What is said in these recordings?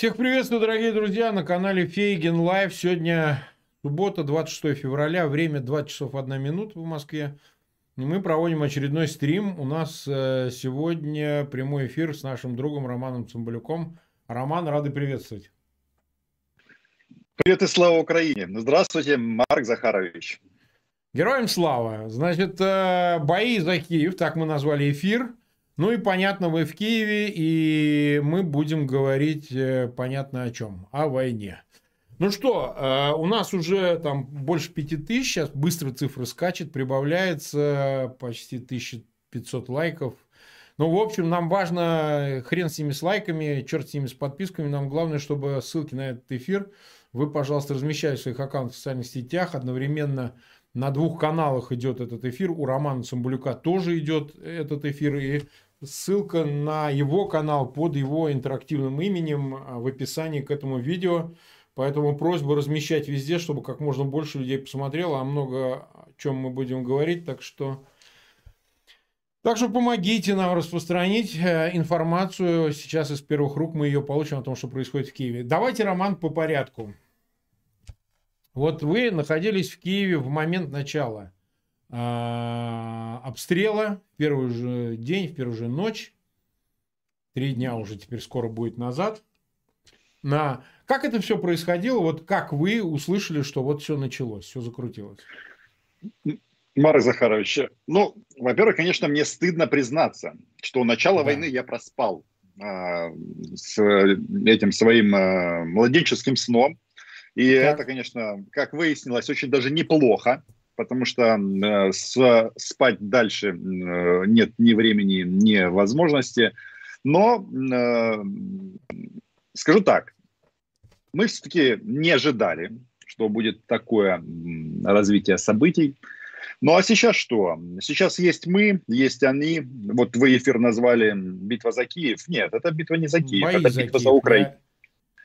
Всех приветствую, дорогие друзья, на канале Фейгин Live. Сегодня суббота, 26 февраля, время 20 часов 1 минута в Москве. И мы проводим очередной стрим. У нас э, сегодня прямой эфир с нашим другом Романом Цымбалюком. Роман, рады приветствовать. Привет и слава Украине. Здравствуйте, Марк Захарович. Героям слава. Значит, э, бои за Киев, так мы назвали эфир. Ну и понятно, вы в Киеве, и мы будем говорить э, понятно о чем. О войне. Ну что, э, у нас уже там больше пяти тысяч, сейчас быстро цифры скачет, прибавляется почти 1500 лайков. Ну, в общем, нам важно, хрен с ними с лайками, черт с ними с подписками, нам главное, чтобы ссылки на этот эфир вы, пожалуйста, размещайте в своих аккаунтах в социальных сетях, одновременно на двух каналах идет этот эфир, у Романа Самбулюка тоже идет этот эфир, и ссылка на его канал под его интерактивным именем а, в описании к этому видео. Поэтому просьба размещать везде, чтобы как можно больше людей посмотрело, а много о чем мы будем говорить. Так что, так что помогите нам распространить э, информацию. Сейчас из первых рук мы ее получим о том, что происходит в Киеве. Давайте, Роман, по порядку. Вот вы находились в Киеве в момент начала а, обстрела в первый же день, в первую же ночь. Три дня уже теперь скоро будет назад. На... Как это все происходило? Вот как вы услышали, что вот все началось, все закрутилось? Марк Захарович, ну, во-первых, конечно, мне стыдно признаться, что начало да. войны я проспал а, с этим своим а, младенческим сном. И так. это, конечно, как выяснилось, очень даже неплохо потому что э, с, спать дальше э, нет ни времени, ни возможности. Но э, скажу так, мы все-таки не ожидали, что будет такое развитие событий. Ну а сейчас что? Сейчас есть мы, есть они. Вот вы эфир назвали «Битва за Киев». Нет, это битва не за Киев, Бои это за битва Киев, за Украину.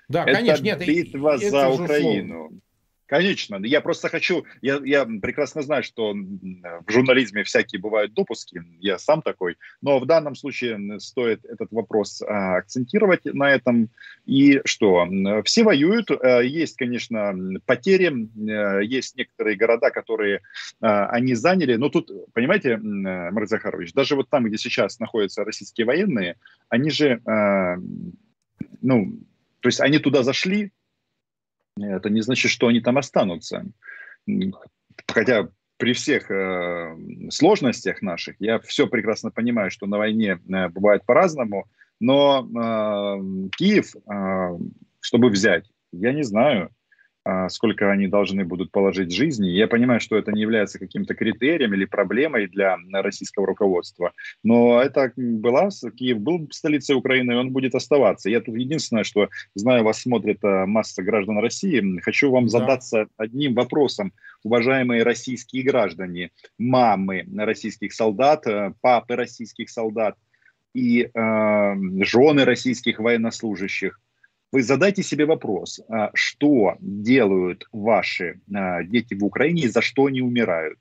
Да, да конечно, нет. битва за Украину. Условно. Конечно, я просто хочу, я, я прекрасно знаю, что в журнализме всякие бывают допуски, я сам такой, но в данном случае стоит этот вопрос а, акцентировать на этом. И что, все воюют, а, есть, конечно, потери, а, есть некоторые города, которые а, они заняли, но тут, понимаете, Марк Захарович, даже вот там, где сейчас находятся российские военные, они же, а, ну, то есть они туда зашли, это не значит, что они там останутся. Хотя при всех э, сложностях наших, я все прекрасно понимаю, что на войне э, бывает по-разному, но э, Киев, э, чтобы взять, я не знаю, сколько они должны будут положить жизни. Я понимаю, что это не является каким-то критерием или проблемой для российского руководства, но это была, Киев был столицей Украины, и он будет оставаться. Я тут единственное, что знаю, вас смотрит а, масса граждан России, хочу вам да. задаться одним вопросом. Уважаемые российские граждане, мамы российских солдат, э, папы российских солдат и э, жены российских военнослужащих, вы задайте себе вопрос, а, что делают ваши а, дети в Украине и за что они умирают.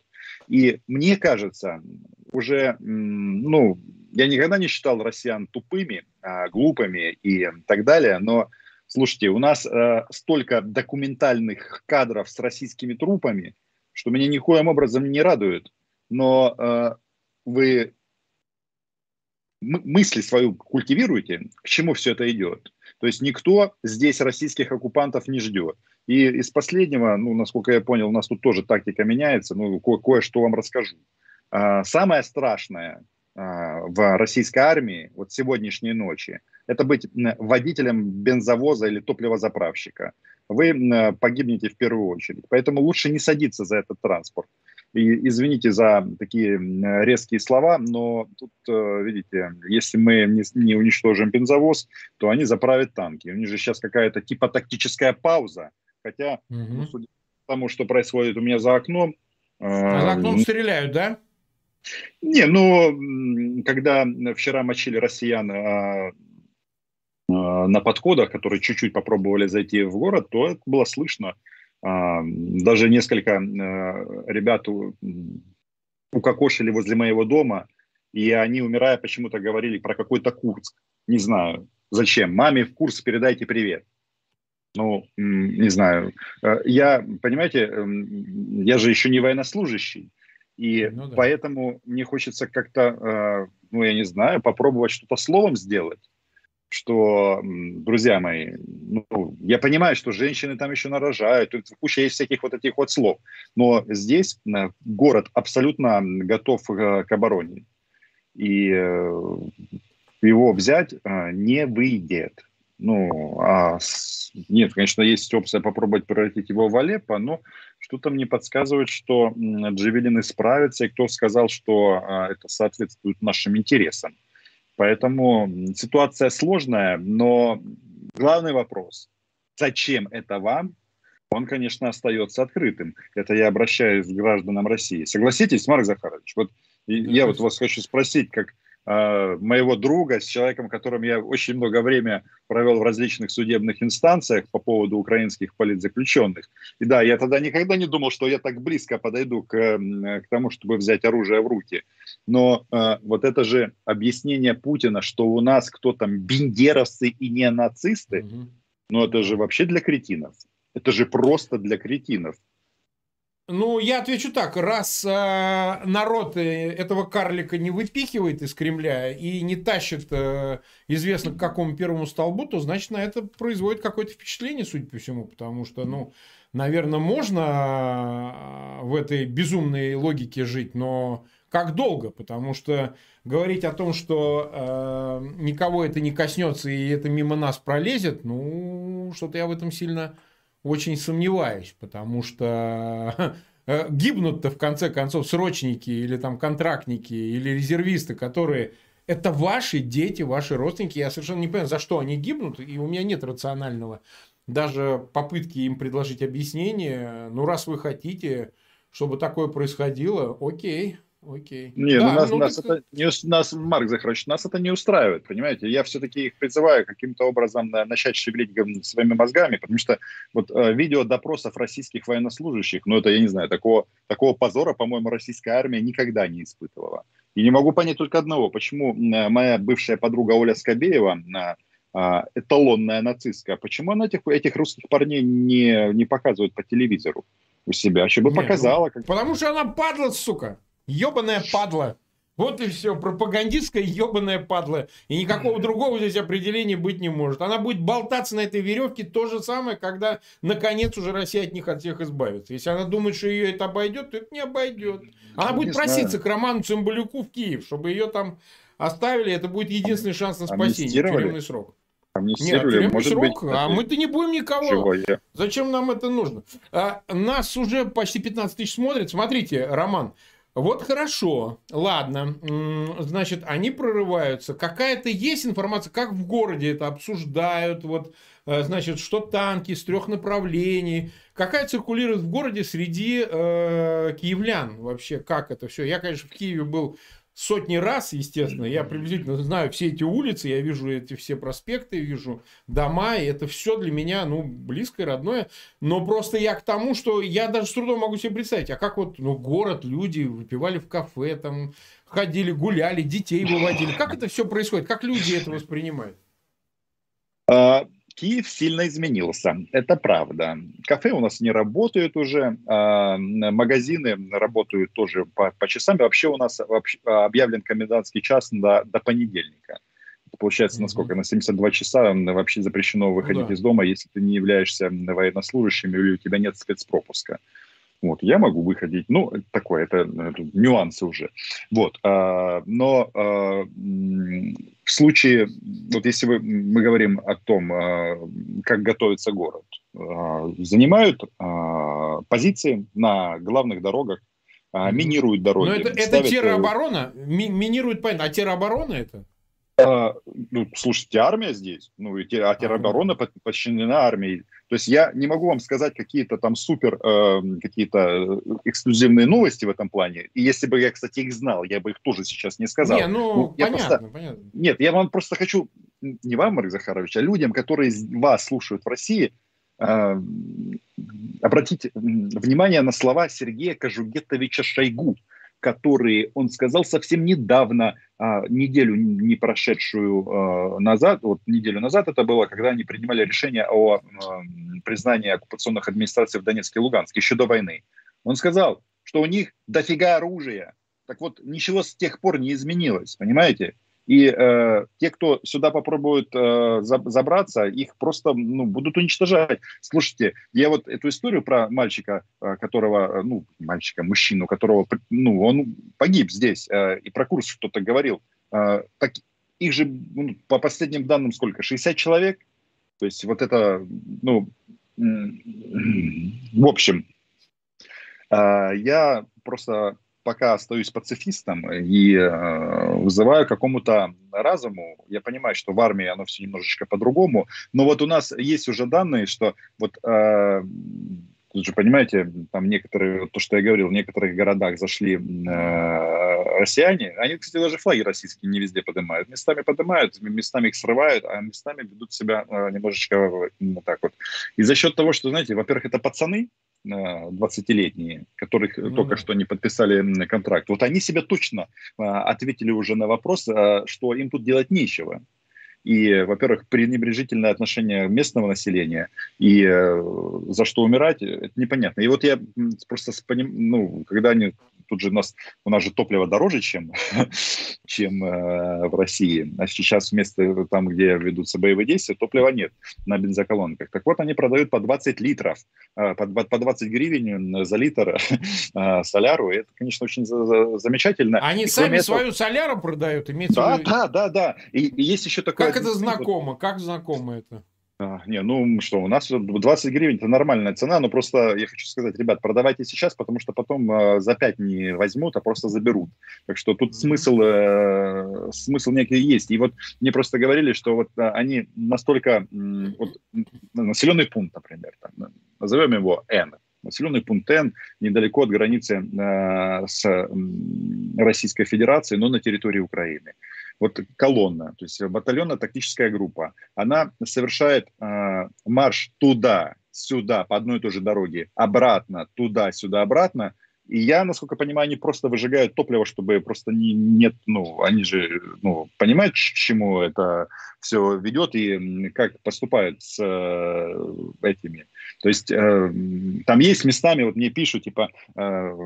И мне кажется, уже, ну, я никогда не считал россиян тупыми, а, глупыми и так далее, но слушайте, у нас столько документальных кадров с российскими трупами, что меня никоим образом не радует. Но вы мысли свою культивируете, к чему все это идет. То есть никто здесь российских оккупантов не ждет. И из последнего, ну, насколько я понял, у нас тут тоже тактика меняется, ну, ко- кое-что вам расскажу. А, самое страшное а, в российской армии вот сегодняшней ночи это быть водителем бензовоза или топливозаправщика. Вы погибнете в первую очередь. Поэтому лучше не садиться за этот транспорт. И извините за такие резкие слова, но тут, э, видите, если мы не, не уничтожим бензовоз, то они заправят танки. У них же сейчас какая-то типа тактическая пауза. Хотя, угу. ну, судя по тому, что происходит у меня за окном... А за окном э, стреляют, да? Не, ну, когда вчера мочили россиян э, на подходах, которые чуть-чуть попробовали зайти в город, то это было слышно. Даже несколько э, ребят укокошили возле моего дома, и они, умирая, почему-то говорили про какой-то Курск. Не знаю, зачем. Маме в курс передайте привет. Ну, не знаю. Э, я, понимаете, эм, я же еще не военнослужащий. И ну, да. поэтому мне хочется как-то, э, ну, я не знаю, попробовать что-то словом сделать что, друзья мои, ну, я понимаю, что женщины там еще нарожают, тут куча есть всяких вот этих вот слов, но здесь э, город абсолютно готов к обороне, и его взять не выйдет. Ну, а нет, конечно, есть опция попробовать превратить его в Алеппо, но что-то мне подсказывает, что джавелины справятся, и кто сказал, что а, это соответствует нашим интересам. Поэтому ситуация сложная, но главный вопрос, зачем это вам, он, конечно, остается открытым. Это я обращаюсь к гражданам России. Согласитесь, Марк Захарович? Вот я вот вас хочу спросить, как моего друга, с человеком, которым я очень много времени провел в различных судебных инстанциях по поводу украинских политзаключенных. И да, я тогда никогда не думал, что я так близко подойду к, к тому, чтобы взять оружие в руки. Но э, вот это же объяснение Путина, что у нас кто там бендеровцы и не нацисты, угу. ну это же вообще для кретинов. Это же просто для кретинов. Ну, я отвечу так. Раз э, народ этого карлика не выпихивает из Кремля и не тащит э, известно к какому первому столбу, то, значит, на это производит какое-то впечатление, судя по всему. Потому что, ну, наверное, можно э, в этой безумной логике жить, но как долго? Потому что говорить о том, что э, никого это не коснется и это мимо нас пролезет, ну, что-то я в этом сильно очень сомневаюсь, потому что э, гибнут-то в конце концов срочники или там контрактники или резервисты, которые это ваши дети, ваши родственники. Я совершенно не понимаю, за что они гибнут, и у меня нет рационального даже попытки им предложить объяснение. Ну, раз вы хотите, чтобы такое происходило, окей, Окей. Не, ну да, ну нас, ну, нас, так... это не, нас, Марк Захарович, нас это не устраивает, понимаете? Я все-таки их призываю каким-то образом начать шевелить своими мозгами, потому что вот э, видео допросов российских военнослужащих, ну это, я не знаю, такого, такого позора, по-моему, российская армия никогда не испытывала. И не могу понять только одного, почему э, моя бывшая подруга Оля Скобеева, э, э, эталонная нацистка, почему она этих, этих русских парней не, не показывает по телевизору у себя, чтобы Нет, показала. Ну, как... Потому что она падла, сука. Ебаная падла. Вот и все, пропагандистская ебаная падла. И никакого другого здесь определения быть не может. Она будет болтаться на этой веревке то же самое, когда наконец уже Россия от них от всех избавится. Если она думает, что ее это обойдет, то это не обойдет. Она не будет знаю. проситься к Роману Цымбалюку в Киев, чтобы ее там оставили. Это будет единственный шанс на спасение. Тюремный срок. Нет, тюремный может срок, быть, а мы-то не будем никого. Я? Зачем нам это нужно? А, нас уже почти 15 тысяч смотрят. Смотрите, Роман, вот хорошо, ладно, значит, они прорываются. Какая-то есть информация, как в городе это обсуждают, вот, э, значит, что танки с трех направлений. Какая циркулирует в городе среди э, киевлян вообще, как это все? Я, конечно, в Киеве был сотни раз, естественно. Я приблизительно знаю все эти улицы, я вижу эти все проспекты, вижу дома, и это все для меня, ну, близкое, родное. Но просто я к тому, что я даже с трудом могу себе представить, а как вот, ну, город, люди выпивали в кафе, там, ходили, гуляли, детей выводили. Как это все происходит? Как люди это воспринимают? А, Киев сильно изменился, это правда. Кафе у нас не работают уже, а, магазины работают тоже по, по часам. Вообще у нас объявлен комендантский час до, до понедельника. Получается, насколько? На 72 часа вообще запрещено выходить ну, да. из дома, если ты не являешься военнослужащим или у тебя нет спецпропуска. Вот, я могу выходить, ну, такое, это, это нюансы уже. Вот, а, но а, в случае, вот если вы, мы говорим о том, а, как готовится город, а, занимают а, позиции на главных дорогах, а, минируют дороги. Но это, это тероборона? Ми, минируют, понятно, а тероборона это? А, ну, слушайте, армия здесь, ну, и, а тероборона подчинена армии. То есть я не могу вам сказать какие-то там супер, э, какие-то эксклюзивные новости в этом плане. И если бы я, кстати, их знал, я бы их тоже сейчас не сказал. Не, ну, ну понятно, просто, понятно. Нет, я вам просто хочу, не вам, Марк Захарович, а людям, которые вас слушают в России, э, обратить внимание на слова Сергея Кожугетовича Шойгу, которые он сказал совсем недавно, а, неделю не прошедшую а, назад, вот неделю назад это было, когда они принимали решение о признании оккупационных администраций в Донецке и Луганске еще до войны. Он сказал, что у них дофига оружия. Так вот, ничего с тех пор не изменилось, понимаете? И э, те, кто сюда попробуют э, забраться, их просто ну, будут уничтожать. Слушайте, я вот эту историю про мальчика, э, которого, э, ну, мальчика, мужчину, которого, ну, он погиб здесь, э, и про курс кто-то говорил. Э, так, их же, ну, по последним данным, сколько? 60 человек? То есть вот это, ну, в общем, э, я просто пока остаюсь пацифистом и э, вызываю какому-то разуму. Я понимаю, что в армии оно все немножечко по-другому, но вот у нас есть уже данные, что вот э, Тут же, понимаете, там некоторые, то, что я говорил, в некоторых городах зашли э, россияне, они, кстати, даже флаги российские не везде поднимают. Местами поднимают, местами их срывают, а местами ведут себя э, немножечко вот так вот. И за счет того, что, знаете, во-первых, это пацаны, 20-летние, которых ну, только что не подписали контракт, вот они себя точно а, ответили уже на вопрос, а, что им тут делать нечего. И, во-первых, пренебрежительное отношение местного населения, и э, за что умирать, это непонятно. И вот я просто, ну, когда они тут же у нас, у нас же топливо дороже, чем, чем э, в России. А сейчас вместо там, где ведутся боевые действия, топлива нет на бензоколонках. Так вот, они продают по 20 литров, э, по, по 20 гривен за литр э, соляру. И это, конечно, очень за, за, замечательно. Они и сами этого... свою соляру продают? Имеется да, виду... да, да, да. И, и есть еще такое... Как это знакомо? Как знакомо это? А, не, ну что, у нас 20 гривен это нормальная цена, но просто я хочу сказать, ребят, продавайте сейчас, потому что потом э, за 5 не возьмут, а просто заберут. Так что тут смысл, э, смысл некий есть. И вот мне просто говорили, что вот а, они настолько, вот, населенный пункт, например, там, назовем его N, населенный пункт Н, недалеко от границы э, с Российской Федерацией, но на территории Украины. Вот колонна, то есть батальонная тактическая группа, она совершает э, марш туда, сюда, по одной и той же дороге, обратно, туда, сюда, обратно, и я, насколько понимаю, они просто выжигают топливо, чтобы просто не, нет, ну, они же, ну, понимают, к чему это все ведет и как поступают с э, этими. То есть э, там есть местами, вот мне пишут, типа, э,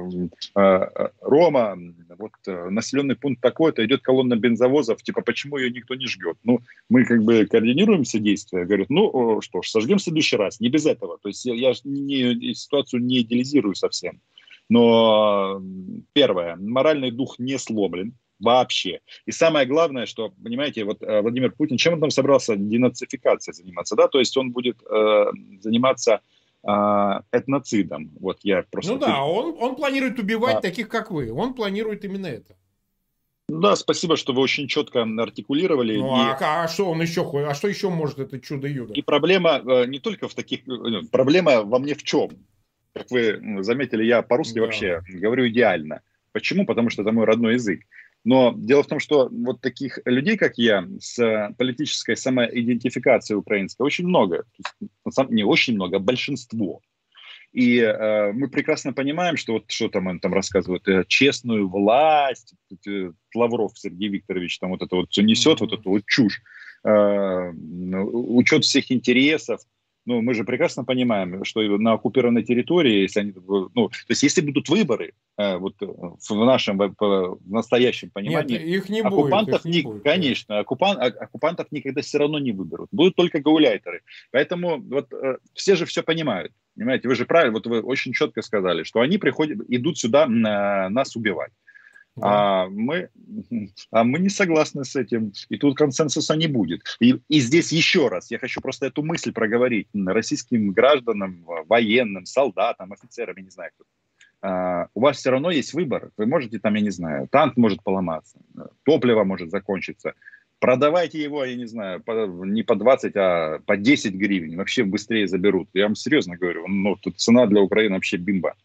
э, Рома, вот э, населенный пункт такой-то, идет колонна бензовозов, типа, почему ее никто не жгет? Ну, мы как бы координируем все действия, говорят, ну, что ж, сожгем в следующий раз, не без этого. То есть я, я не, ситуацию не идеализирую совсем. Но первое, моральный дух не сломлен вообще. И самое главное, что, понимаете, вот э, Владимир Путин, чем он там собрался денацификацией заниматься, да, то есть он будет э, заниматься э, этноцидом. Вот я просто... Ну да, он, он планирует убивать а. таких, как вы. Он планирует именно это. Да, спасибо, что вы очень четко артикулировали. Ну, и... а, а что он еще А что еще может это чудо-юдо? И проблема э, не только в таких... Э, проблема во мне в чем? Как вы заметили, я по-русски да. вообще говорю идеально. Почему? Потому что это мой родной язык. Но дело в том, что вот таких людей, как я, с политической самоидентификацией украинской очень много. Не очень много, а большинство. И э, мы прекрасно понимаем, что вот что там он там рассказывает, э, честную власть, э, Лавров Сергей Викторович там вот это вот все несет, mm-hmm. вот эту вот чушь, э, учет всех интересов, ну, мы же прекрасно понимаем, что на оккупированной территории, если они, ну, то есть если будут выборы, э, вот э, в нашем в настоящем понимании, Нет, их не оккупантов будет, их не, будет, конечно, оккупан, а, оккупантов никогда все равно не выберут, будут только гауляйтеры. Поэтому вот э, все же все понимают, понимаете, вы же правильно, вот вы очень четко сказали, что они приходят, идут сюда на, нас убивать. Да. А, мы, а мы не согласны с этим. И тут консенсуса не будет. И, и здесь еще раз, я хочу просто эту мысль проговорить российским гражданам, военным, солдатам, офицерам, я не знаю кто. А, у вас все равно есть выбор. Вы можете там, я не знаю, танк может поломаться, топливо может закончиться. Продавайте его, я не знаю, по, не по 20, а по 10 гривен. Вообще быстрее заберут. Я вам серьезно говорю. Ну, тут цена для Украины вообще бимба.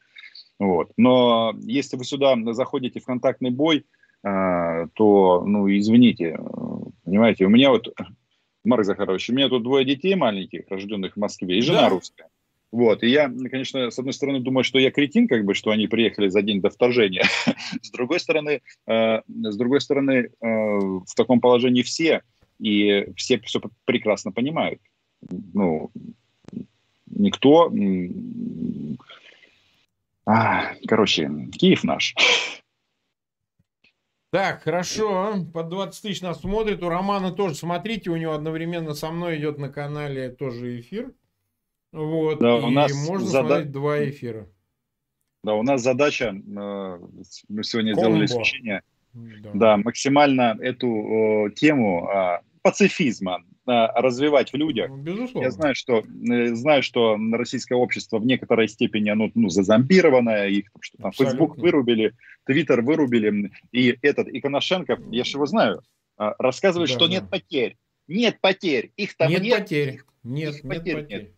Вот. Но если вы сюда заходите в контактный бой, а, то, ну, извините, понимаете, у меня вот, Марк Захарович, у меня тут двое детей маленьких, рожденных в Москве, и жена да. русская. Вот. И я, конечно, с одной стороны думаю, что я кретин, как бы, что они приехали за день до вторжения. с другой стороны, э, с другой стороны, э, в таком положении все, и все все прекрасно понимают. Ну, никто... А, короче, Киев наш. Так, хорошо. По 20 тысяч нас смотрит. У Романа тоже, смотрите, у него одновременно со мной идет на канале тоже эфир. Вот. Да, у нас можно зада... смотреть два эфира. Да, у нас задача, э, мы сегодня Комбо. сделали исключение, да. да, максимально эту о, тему а, пацифизма развивать в людях. Ну, безусловно. Я знаю, что э, знаю, что российское общество в некоторой степени оно ну, зазомбированное, их что там Facebook вырубили, Twitter вырубили, и этот и Коношенко, я же его знаю, а, рассказывает, да, что да. нет потерь, нет потерь, их там нет. Нет потерь, нет, нет потерь. Нет.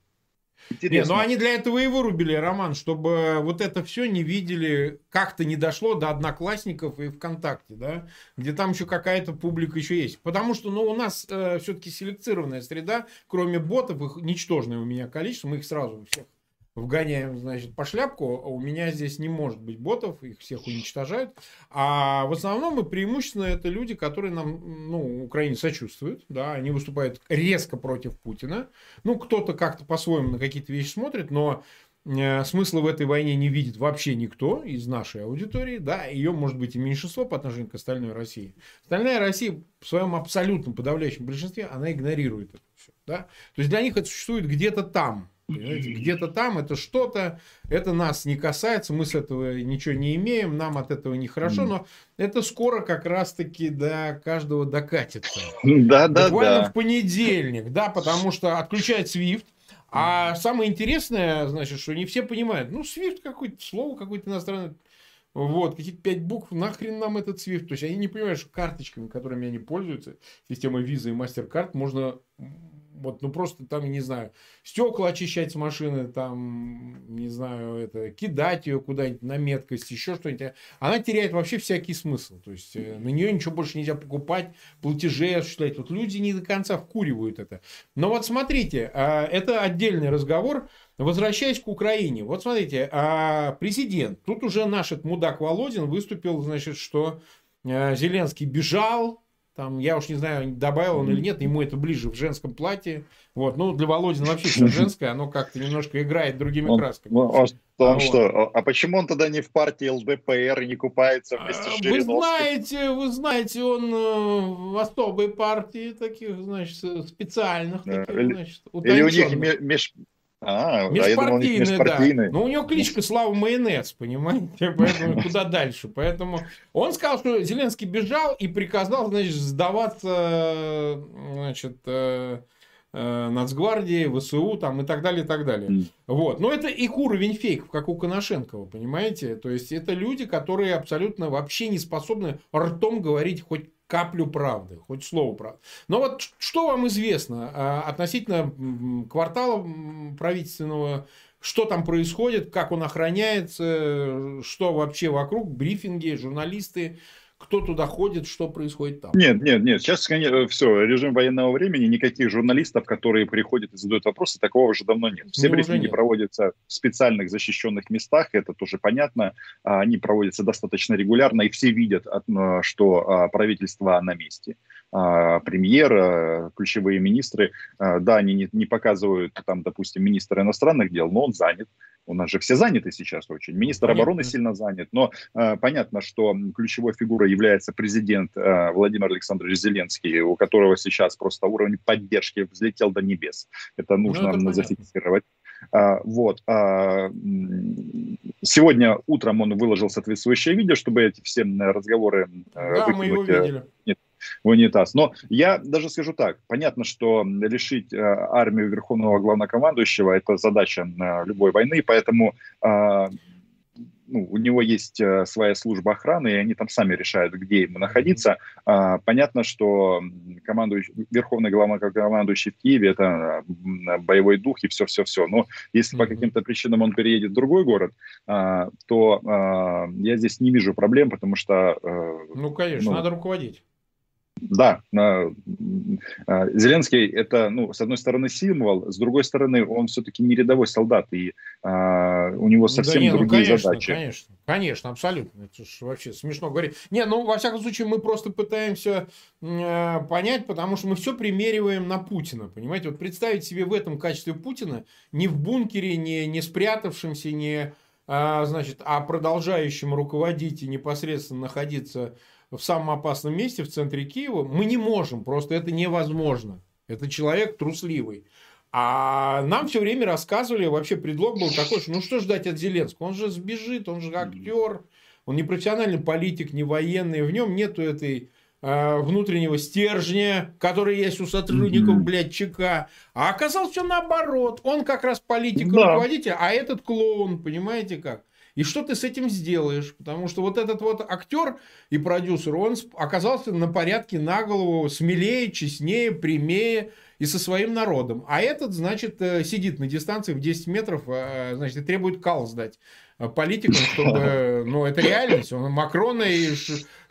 Потерь. Интересно. Не, ну они для этого и вырубили, Роман, чтобы вот это все не видели, как-то не дошло до одноклассников и ВКонтакте, да, где там еще какая-то публика еще есть. Потому что, ну, у нас э, все-таки селекцированная среда, кроме ботов, их ничтожное у меня количество, мы их сразу всех вгоняем, значит, по шляпку, а у меня здесь не может быть ботов, их всех уничтожают. А в основном и преимущественно это люди, которые нам, ну, Украине сочувствуют, да, они выступают резко против Путина. Ну, кто-то как-то по-своему на какие-то вещи смотрит, но э, смысла в этой войне не видит вообще никто из нашей аудитории, да, ее может быть и меньшинство по отношению к остальной России. Остальная Россия в своем абсолютном подавляющем большинстве, она игнорирует это все, да. То есть для них это существует где-то там, где-то там это что-то, это нас не касается, мы с этого ничего не имеем, нам от этого нехорошо, но это скоро как раз-таки до каждого докатится. Да, да, Буквально да. в понедельник, да, потому что отключает SWIFT, а самое интересное, значит, что не все понимают, ну, SWIFT какое-то слово какое-то иностранное, вот, какие-то пять букв, нахрен нам этот SWIFT? То есть они не понимают, что карточками, которыми они пользуются, системой Visa и MasterCard, можно вот, ну просто там, не знаю, стекла очищать с машины, там, не знаю, это, кидать ее куда-нибудь на меткость, еще что-нибудь. Она теряет вообще всякий смысл. То есть э, на нее ничего больше нельзя покупать, платежи осуществлять. Вот люди не до конца вкуривают это. Но вот смотрите, а, это отдельный разговор. Возвращаясь к Украине, вот смотрите, а президент, тут уже наш этот мудак Володин выступил, значит, что э, Зеленский бежал, там, я уж не знаю, добавил он или нет, ему это ближе в женском платье. Вот, ну, для Володина вообще все женское, оно как-то немножко играет другими он, красками. Он, он, он а, что, вот. а почему он тогда не в партии ЛДПР и не купается вместе с Жириновским? Вы знаете, вы знаете, он э, в особой партии таких, значит, специальных, таких, значит, Или у них меж, а, межпартийный, а да. Но у него кличка Слава Майонез, понимаете? Поэтому куда дальше? Поэтому он сказал, что Зеленский бежал и приказал, значит, сдаваться, значит, э, э, Нацгвардии, ВСУ там и так далее, и так далее. Mm. Вот. Но это их уровень фейков, как у Коношенкова, понимаете? То есть это люди, которые абсолютно вообще не способны ртом говорить хоть каплю правды, хоть слово правды. Но вот что вам известно а, относительно квартала правительственного, что там происходит, как он охраняется, что вообще вокруг, брифинги, журналисты, кто туда ходит, что происходит там. Нет, нет, нет. Сейчас конечно, все, режим военного времени, никаких журналистов, которые приходят и задают вопросы, такого уже давно нет. Все ну, брифинги нет. проводятся в специальных защищенных местах, это тоже понятно. А, они проводятся достаточно регулярно, и все видят, что а, правительство на месте а, премьер, ключевые министры, да, они не показывают там, допустим, министра иностранных дел, но он занят, у нас же все заняты сейчас очень. Министр понятно. обороны сильно занят, но э, понятно, что ключевой фигурой является президент э, Владимир Александрович Зеленский, у которого сейчас просто уровень поддержки взлетел до небес. Это ну, нужно ну, это зафиксировать. А, вот. А, сегодня утром он выложил соответствующее видео, чтобы эти все разговоры э, да, мы его э, видели. Нет, в унитаз. Но я даже скажу так, понятно, что решить э, армию Верховного Главнокомандующего – это задача э, любой войны, поэтому э, ну, у него есть своя служба охраны, и они там сами решают, где ему находиться. понятно, что командующий, верховный главнокомандующий в Киеве – это боевой дух и все-все-все. Но если по каким-то причинам он переедет в другой город, то я здесь не вижу проблем, потому что… ну, конечно, ну, надо руководить. Да, Зеленский это, ну, с одной стороны символ, с другой стороны он все-таки не рядовой солдат, и а, у него совсем ну, да не, другие ну, конечно, задачи. Конечно, конечно, абсолютно. Это же вообще смешно говорить. Не, ну, во всяком случае, мы просто пытаемся э, понять, потому что мы все примериваем на Путина, понимаете? Вот представить себе в этом качестве Путина не в бункере, не, не спрятавшимся, не, а, значит, а продолжающим руководить и непосредственно находиться в самом опасном месте в центре Киева, мы не можем, просто это невозможно. Это человек трусливый. А нам все время рассказывали, вообще предлог был такой, что ну что ждать от Зеленского? Он же сбежит, он же актер, он не профессиональный политик, не военный, в нем нету этой э, внутреннего стержня, который есть у сотрудников, блядь, ЧК. А оказалось все наоборот. Он как раз политик, да. а этот клоун, понимаете как? И что ты с этим сделаешь? Потому что вот этот вот актер и продюсер, он оказался на порядке на голову смелее, честнее, прямее и со своим народом. А этот, значит, э, сидит на дистанции в 10 метров, э, значит, и требует кал сдать. Э, политикам, чтобы... Ну, это реальность. Он Макрона и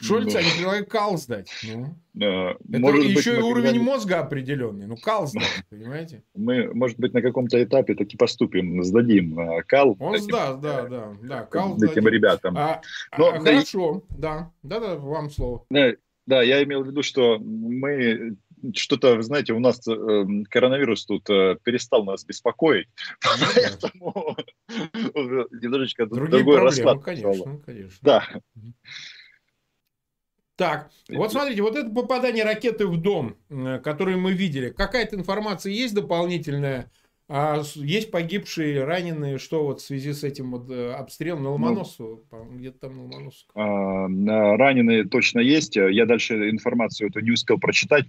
Шольца, они предлагают кал сдать. Ну. Да. Это может еще быть, и уровень мозга определенный. Ну, кал сдать, понимаете? Мы, может быть, на каком-то этапе таки поступим, сдадим э, кал. Он сдаст, да, да. да кал этим сдадим. ребятам. А, Но, а, хорошо, да. Да-да, вам слово. Да, да, я имел в виду, что мы что-то, знаете, у нас э, коронавирус тут э, перестал нас беспокоить, ну поэтому немножечко другой расклад. Конечно, конечно. Да. Так, вот смотрите, вот это попадание ракеты в дом, э, которое мы видели, какая-то информация есть дополнительная? А есть погибшие, раненые, что вот в связи с этим вот э, обстрелом на Ломоносу, ну, где-то там на Ломоносу? А, раненые точно есть. Я дальше информацию эту не успел прочитать,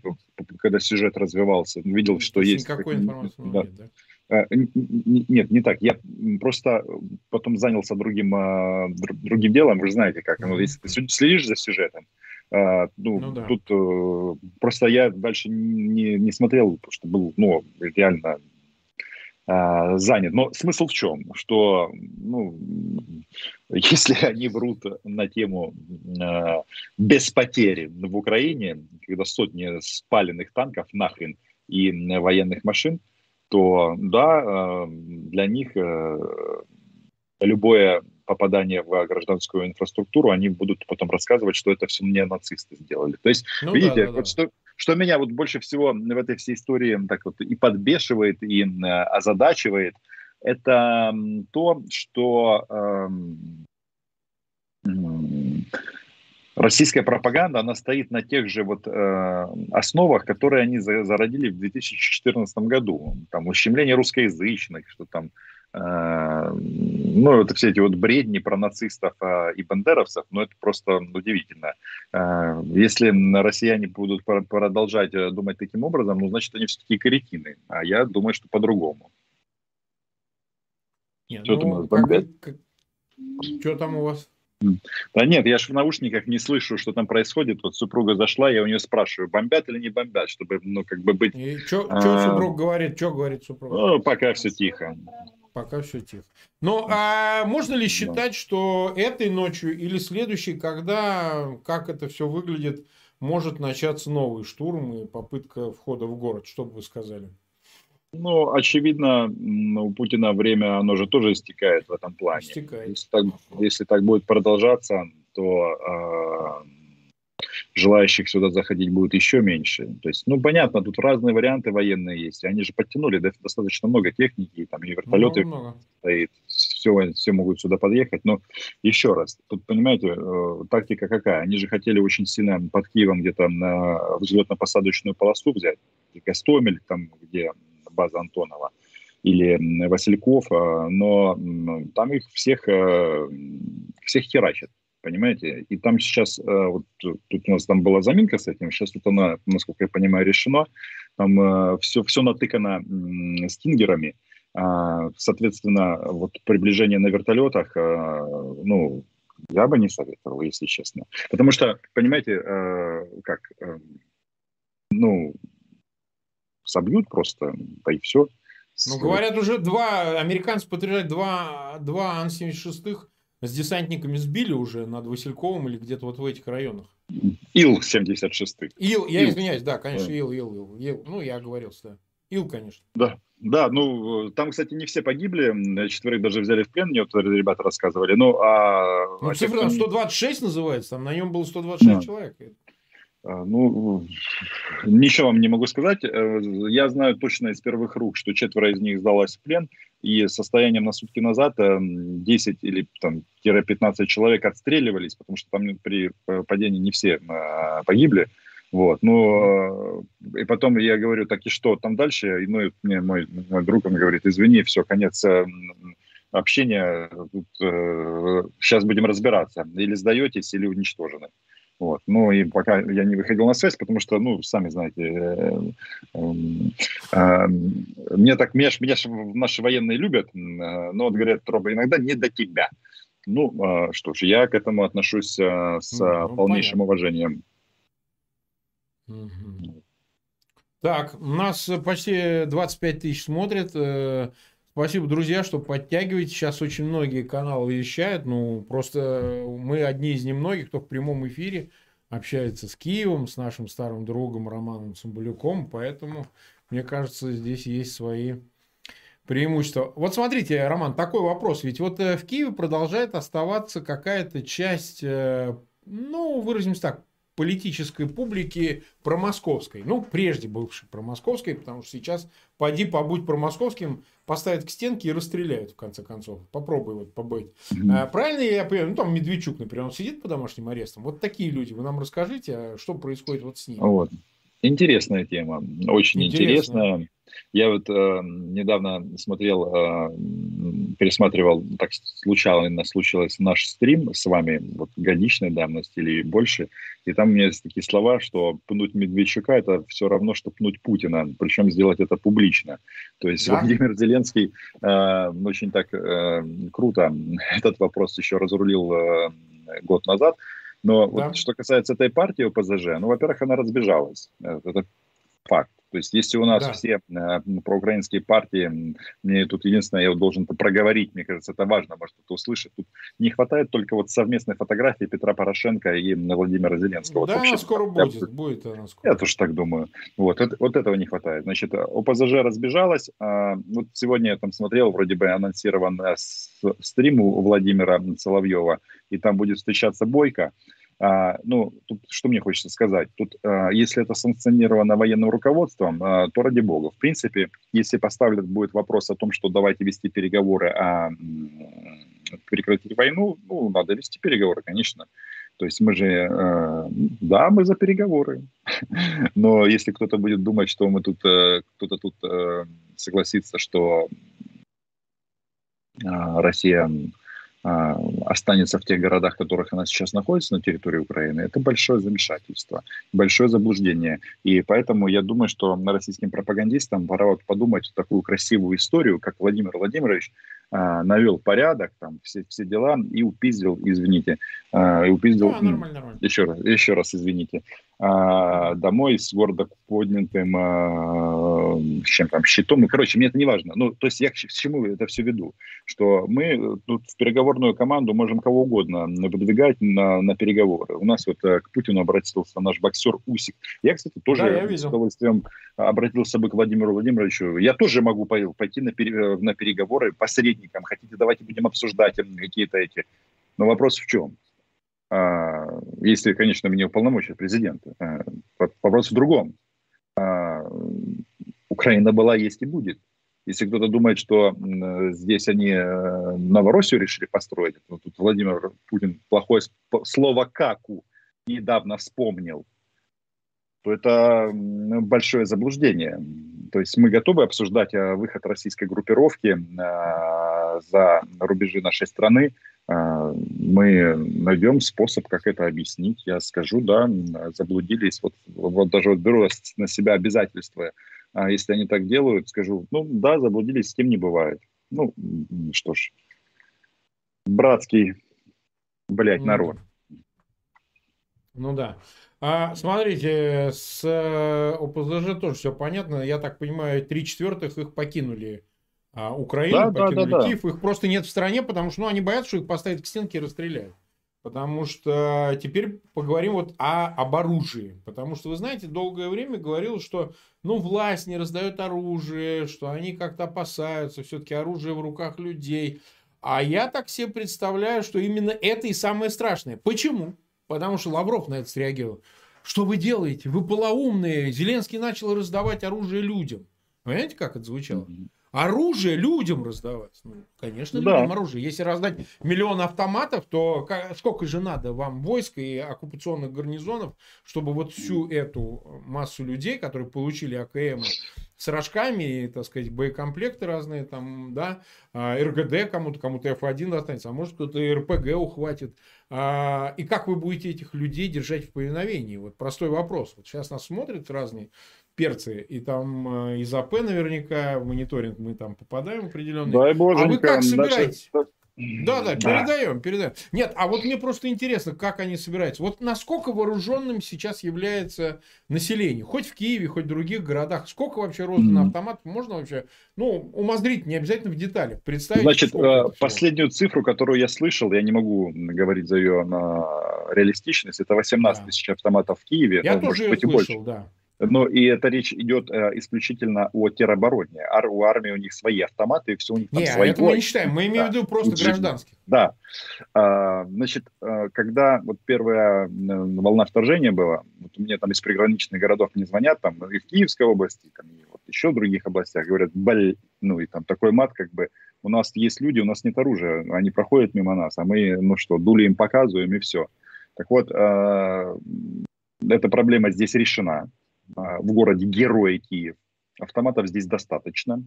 когда сюжет развивался. Видел, что есть. Никакой информации да. нет, да? Нет, не так. Я просто потом занялся другим, другим делом. Вы же знаете, как. Ну, если ты следишь за сюжетом, ну, ну да. тут э, просто я дальше не, не смотрел, потому что был, ну, реально а, занят. Но смысл в чем? Что ну, если они врут на тему э, без потери в Украине, когда сотни спаленных танков нахрен и военных машин, то да, э, для них э, любое попадание в гражданскую инфраструктуру, они будут потом рассказывать, что это все не нацисты сделали. То есть, ну, видите, да, да, вот да. что что меня вот больше всего в этой всей истории так вот и подбешивает, и озадачивает, это то, что э, российская пропаганда, она стоит на тех же вот э, основах, которые они зародили в 2014 году. Там ущемление русскоязычных, что там Э, ну, это все эти вот бредни про нацистов а, и бандеровцев, ну, это просто удивительно. Э, если россияне будут продолжать э, думать таким образом, ну, значит, они все-таки каретины. А я думаю, что по-другому. что ну, там бомбят? Как, что там у вас? Да нет, я же в наушниках не слышу, что там происходит. Вот супруга зашла, я у нее спрашиваю, бомбят или не бомбят, чтобы, ну, как бы быть... И что а... супруг говорит? Что говорит супруг? Ну, пока все тихо. Пока все тихо. Но а можно ли считать, да. что этой ночью или следующей, когда, как это все выглядит, может начаться новый штурм и попытка входа в город? Что бы вы сказали? Ну, очевидно, у Путина время, оно же тоже истекает в этом плане. Истекает. Если так, если так будет продолжаться, то э, желающих сюда заходить будет еще меньше. То есть, ну, понятно, тут разные варианты военные есть. Они же подтянули достаточно много техники, там и вертолеты много, стоит, все, все могут сюда подъехать. Но еще раз, тут, понимаете, э, тактика какая? Они же хотели очень сильно под Киевом где-то на взлетно-посадочную полосу взять, Гастомель, там, где база Антонова или Васильков, э, но там их всех, э, всех херачат понимаете? И там сейчас, э, вот тут у нас там была заминка с этим, сейчас вот она, насколько я понимаю, решена. Там все, э, все натыкано стингерами. А, соответственно, вот приближение на вертолетах, э, ну, я бы не советовал, если честно. Потому что, понимаете, как, ну, собьют просто, да и все. Ну, говорят, уже два, американцы подтверждают два, два Ан-76 с десантниками сбили уже над Васильковым или где-то вот в этих районах. Ил-76. Ил, я Ил. извиняюсь, да, конечно, да. Ил, Ил, Ил, Ил. Ну, я оговорился, да. Ил, конечно. Да, да, ну, там, кстати, не все погибли, четверых даже взяли в плен, мне вот ребята рассказывали. Ну, а... Ну, цифра там 126 называется, там на нем было 126 да. человек. А, ну, ничего вам не могу сказать. Э, я знаю точно из первых рук, что четверо из них сдалось в плен, и состоянием на сутки назад 10 э, или там, 15 человек отстреливались, потому что там при э, падении не все погибли. Вот, ну, и потом я говорю, так и что там дальше? И, ну, и мне мой, мой друг, он говорит, извини, все, конец общения, тут, э, сейчас будем разбираться, или сдаетесь, или уничтожены. Вот. Ну и пока я не выходил на связь, потому что, ну, сами знаете, э, э, э, мне так, меня, меня наши военные любят, но вот говорят, Роба, иногда не до тебя. Ну, что ж, я к этому отношусь с ну, полнейшим понятно. уважением. Угу. Так, у нас почти 25 тысяч смотрят. Спасибо, друзья, что подтягиваете. Сейчас очень многие каналы вещают. Ну, просто мы одни из немногих, кто в прямом эфире общается с Киевом, с нашим старым другом Романом Цымбалюком. Поэтому, мне кажется, здесь есть свои преимущества. Вот смотрите, Роман, такой вопрос. Ведь вот э, в Киеве продолжает оставаться какая-то часть, э, ну, выразимся так, политической публики промосковской. Ну, прежде бывшей промосковской, потому что сейчас поди побудь промосковским, поставят к стенке и расстреляют, в конце концов. Попробуй вот побыть. Mm-hmm. А, правильно я понимаю? Ну, там Медведчук, например, он сидит по домашним арестам. Вот такие люди. Вы нам расскажите, а что происходит вот с ним. Вот. Интересная тема. Очень интересная. интересная. Я вот э, недавно смотрел, э, пересматривал, так случайно случилось наш стрим с вами, вот годичной давности или больше, и там у меня есть такие слова, что пнуть Медведчука – это все равно, что пнуть Путина, причем сделать это публично. То есть да. Владимир Зеленский э, очень так э, круто этот вопрос еще разрулил э, год назад, но да. вот что касается этой партии ОПЗЖ, ну, во-первых, она разбежалась. Э, это факт. То есть, если у нас да. все э, проукраинские партии, мне тут единственное, я должен это проговорить, мне кажется, это важно, может, кто услышит. Тут не хватает только вот совместной фотографии Петра Порошенко и Владимира Зеленского. Да, вот она скоро будет, я, будет она скоро. Я тоже так думаю. Вот, это, вот этого не хватает. Значит, ОПЗЖ разбежалась. А, вот сегодня я там смотрел, вроде бы анонсирован э, стрим у Владимира Соловьева, и там будет встречаться Бойко. А, ну, тут что мне хочется сказать? Тут, а, если это санкционировано военным руководством, а, то ради бога. В принципе, если поставлен будет вопрос о том, что давайте вести переговоры о прекратить войну, ну, надо вести переговоры, конечно. То есть мы же, э, да, мы за переговоры. Но если кто-то будет думать, что мы тут, э, кто-то тут э, согласится, что Россия а, останется в тех городах, в которых она сейчас находится на территории Украины, это большое замешательство, большое заблуждение. И поэтому я думаю, что российским пропагандистам пора вот подумать такую красивую историю, как Владимир Владимирович а, навел порядок, там все, все дела и упиздил, извините, а, и упиздил, да, нормально, нормально. еще раз, еще раз извините, а, домой с гордо поднятым а, чем там щитом. И, короче, мне это не важно. Ну, то есть я к, чему это все веду? Что мы тут в переговорную команду можем кого угодно выдвигать на, на переговоры. У нас вот э, к Путину обратился наш боксер Усик. Я, кстати, тоже да, с удовольствием обратился бы к Владимиру Владимировичу. Я тоже могу пойти на, пере, на переговоры посредником. Хотите, давайте будем обсуждать какие-то эти. Но вопрос в чем? А, если, конечно, меня уполномочит президент. А, вопрос в другом. А, Украина была, есть и будет. Если кто-то думает, что здесь они э, Новороссию решили построить, то тут Владимир Путин плохое слово «каку» недавно вспомнил, то это большое заблуждение. То есть мы готовы обсуждать выход российской группировки за рубежи нашей страны, а, мы найдем способ, как это объяснить. Я скажу, да, заблудились. Вот, вот даже вот беру на себя обязательства. А если они так делают, скажу, ну да, заблудились, с кем не бывает. Ну, что ж, братский, блядь, ну, народ. Ну да. А смотрите, с э, ОПЗЖ тоже все понятно. Я так понимаю, три четвертых их покинули А Украина да, покинули да, да, Киев, их просто нет в стране, потому что ну, они боятся, что их поставят к стенке и расстреляют. Потому что теперь поговорим вот о, об оружии. Потому что, вы знаете, долгое время говорил, что ну, власть не раздает оружие, что они как-то опасаются, все-таки оружие в руках людей. А я так себе представляю, что именно это и самое страшное. Почему? Потому что Лавров на это среагировал. Что вы делаете? Вы полоумные. Зеленский начал раздавать оружие людям. Понимаете, как это звучало? оружие людям раздавать. Ну, конечно, да. людям оружие. Если раздать миллион автоматов, то сколько же надо вам войск и оккупационных гарнизонов, чтобы вот всю эту массу людей, которые получили АКМ с рожками, так сказать, боекомплекты разные, там, да, а, РГД кому-то, кому-то F1 достанется, а может кто-то РПГ ухватит. А, и как вы будете этих людей держать в повиновении? Вот простой вопрос. Вот сейчас нас смотрят разные перцы, и там э, из АП наверняка в мониторинг мы там попадаем определенный. Дай боженька, а вы как собираетесь? Да, да, передаем, передаем. Нет, а вот мне просто интересно, как они собираются. Вот насколько вооруженным сейчас является население, хоть в Киеве, хоть в других городах, сколько вообще роздано mm-hmm. автоматов, можно вообще, ну, умозрить, не обязательно в деталях, представить. Значит, э, последнюю цифру, которую я слышал, я не могу говорить за ее на реалистичность, это 18 да. тысяч автоматов в Киеве. Я тоже ее слышал, больше. да. Но и это речь идет э, исключительно о теробороне. Ар, у армии у них свои автоматы, и все у них там Не, свои. это мы не считаем, мы имеем да. в виду просто гражданских. Да. А, значит, э, когда вот первая волна вторжения была, вот мне там из приграничных городов не звонят, там и в Киевской области, там, и вот еще в других областях, говорят, блин, ну и там такой мат, как бы, у нас есть люди, у нас нет оружия, они проходят мимо нас, а мы, ну что, дули им показываем и все. Так вот, э, эта проблема здесь решена в городе Герой Киев. Автоматов здесь достаточно.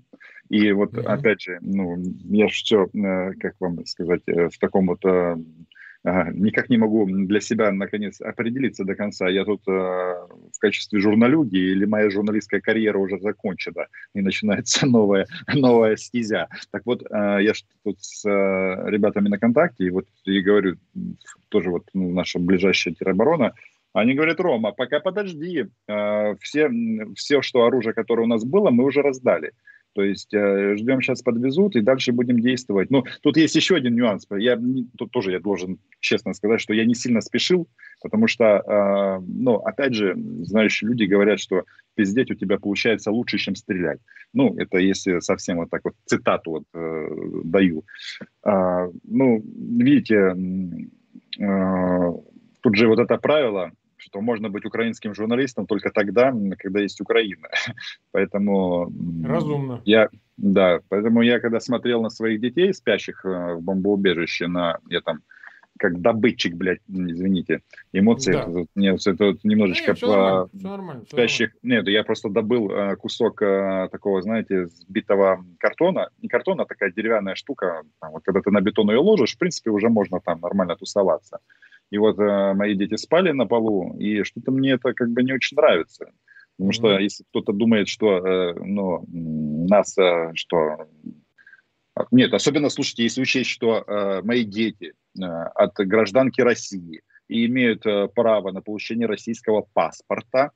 И вот, mm-hmm. опять же, ну, я все, э, как вам сказать, э, в таком вот э, никак не могу для себя, наконец, определиться до конца. Я тут в качестве журналюги или моя журналистская карьера уже закончена, и начинается новая, новая стезя. Так вот, я тут с ребятами на контакте, и вот и говорю, тоже вот ну, наша ближайшая тероборона, они говорят, Рома, пока подожди, э, все, все, что оружие, которое у нас было, мы уже раздали. То есть э, ждем, сейчас подвезут, и дальше будем действовать. Ну, тут есть еще один нюанс. Я, тут тоже я должен честно сказать, что я не сильно спешил, потому что, э, ну, опять же, знающие люди говорят, что пиздеть у тебя получается лучше, чем стрелять. Ну, это если совсем вот так вот цитату вот э, даю. Э, ну, видите, э, тут же вот это правило, что можно быть украинским журналистом только тогда, когда есть Украина. Поэтому... Разумно. Я, да, поэтому я, когда смотрел на своих детей, спящих э, в бомбоубежище, на, я там, как добытчик, блядь, извините, эмоции, да. это, нет, это вот немножечко нет, все нормально, все нормально, все спящих, нормально. нет, я просто добыл э, кусок э, такого, знаете, сбитого картона, не картона, а такая деревянная штука, там, вот когда ты на бетон ее ложишь, в принципе, уже можно там нормально тусоваться. И вот э, мои дети спали на полу, и что-то мне это как бы не очень нравится. Потому mm-hmm. что если кто-то думает, что э, ну, нас, э, что... Нет, особенно, слушайте, если учесть, что э, мои дети э, от гражданки России и имеют э, право на получение российского паспорта,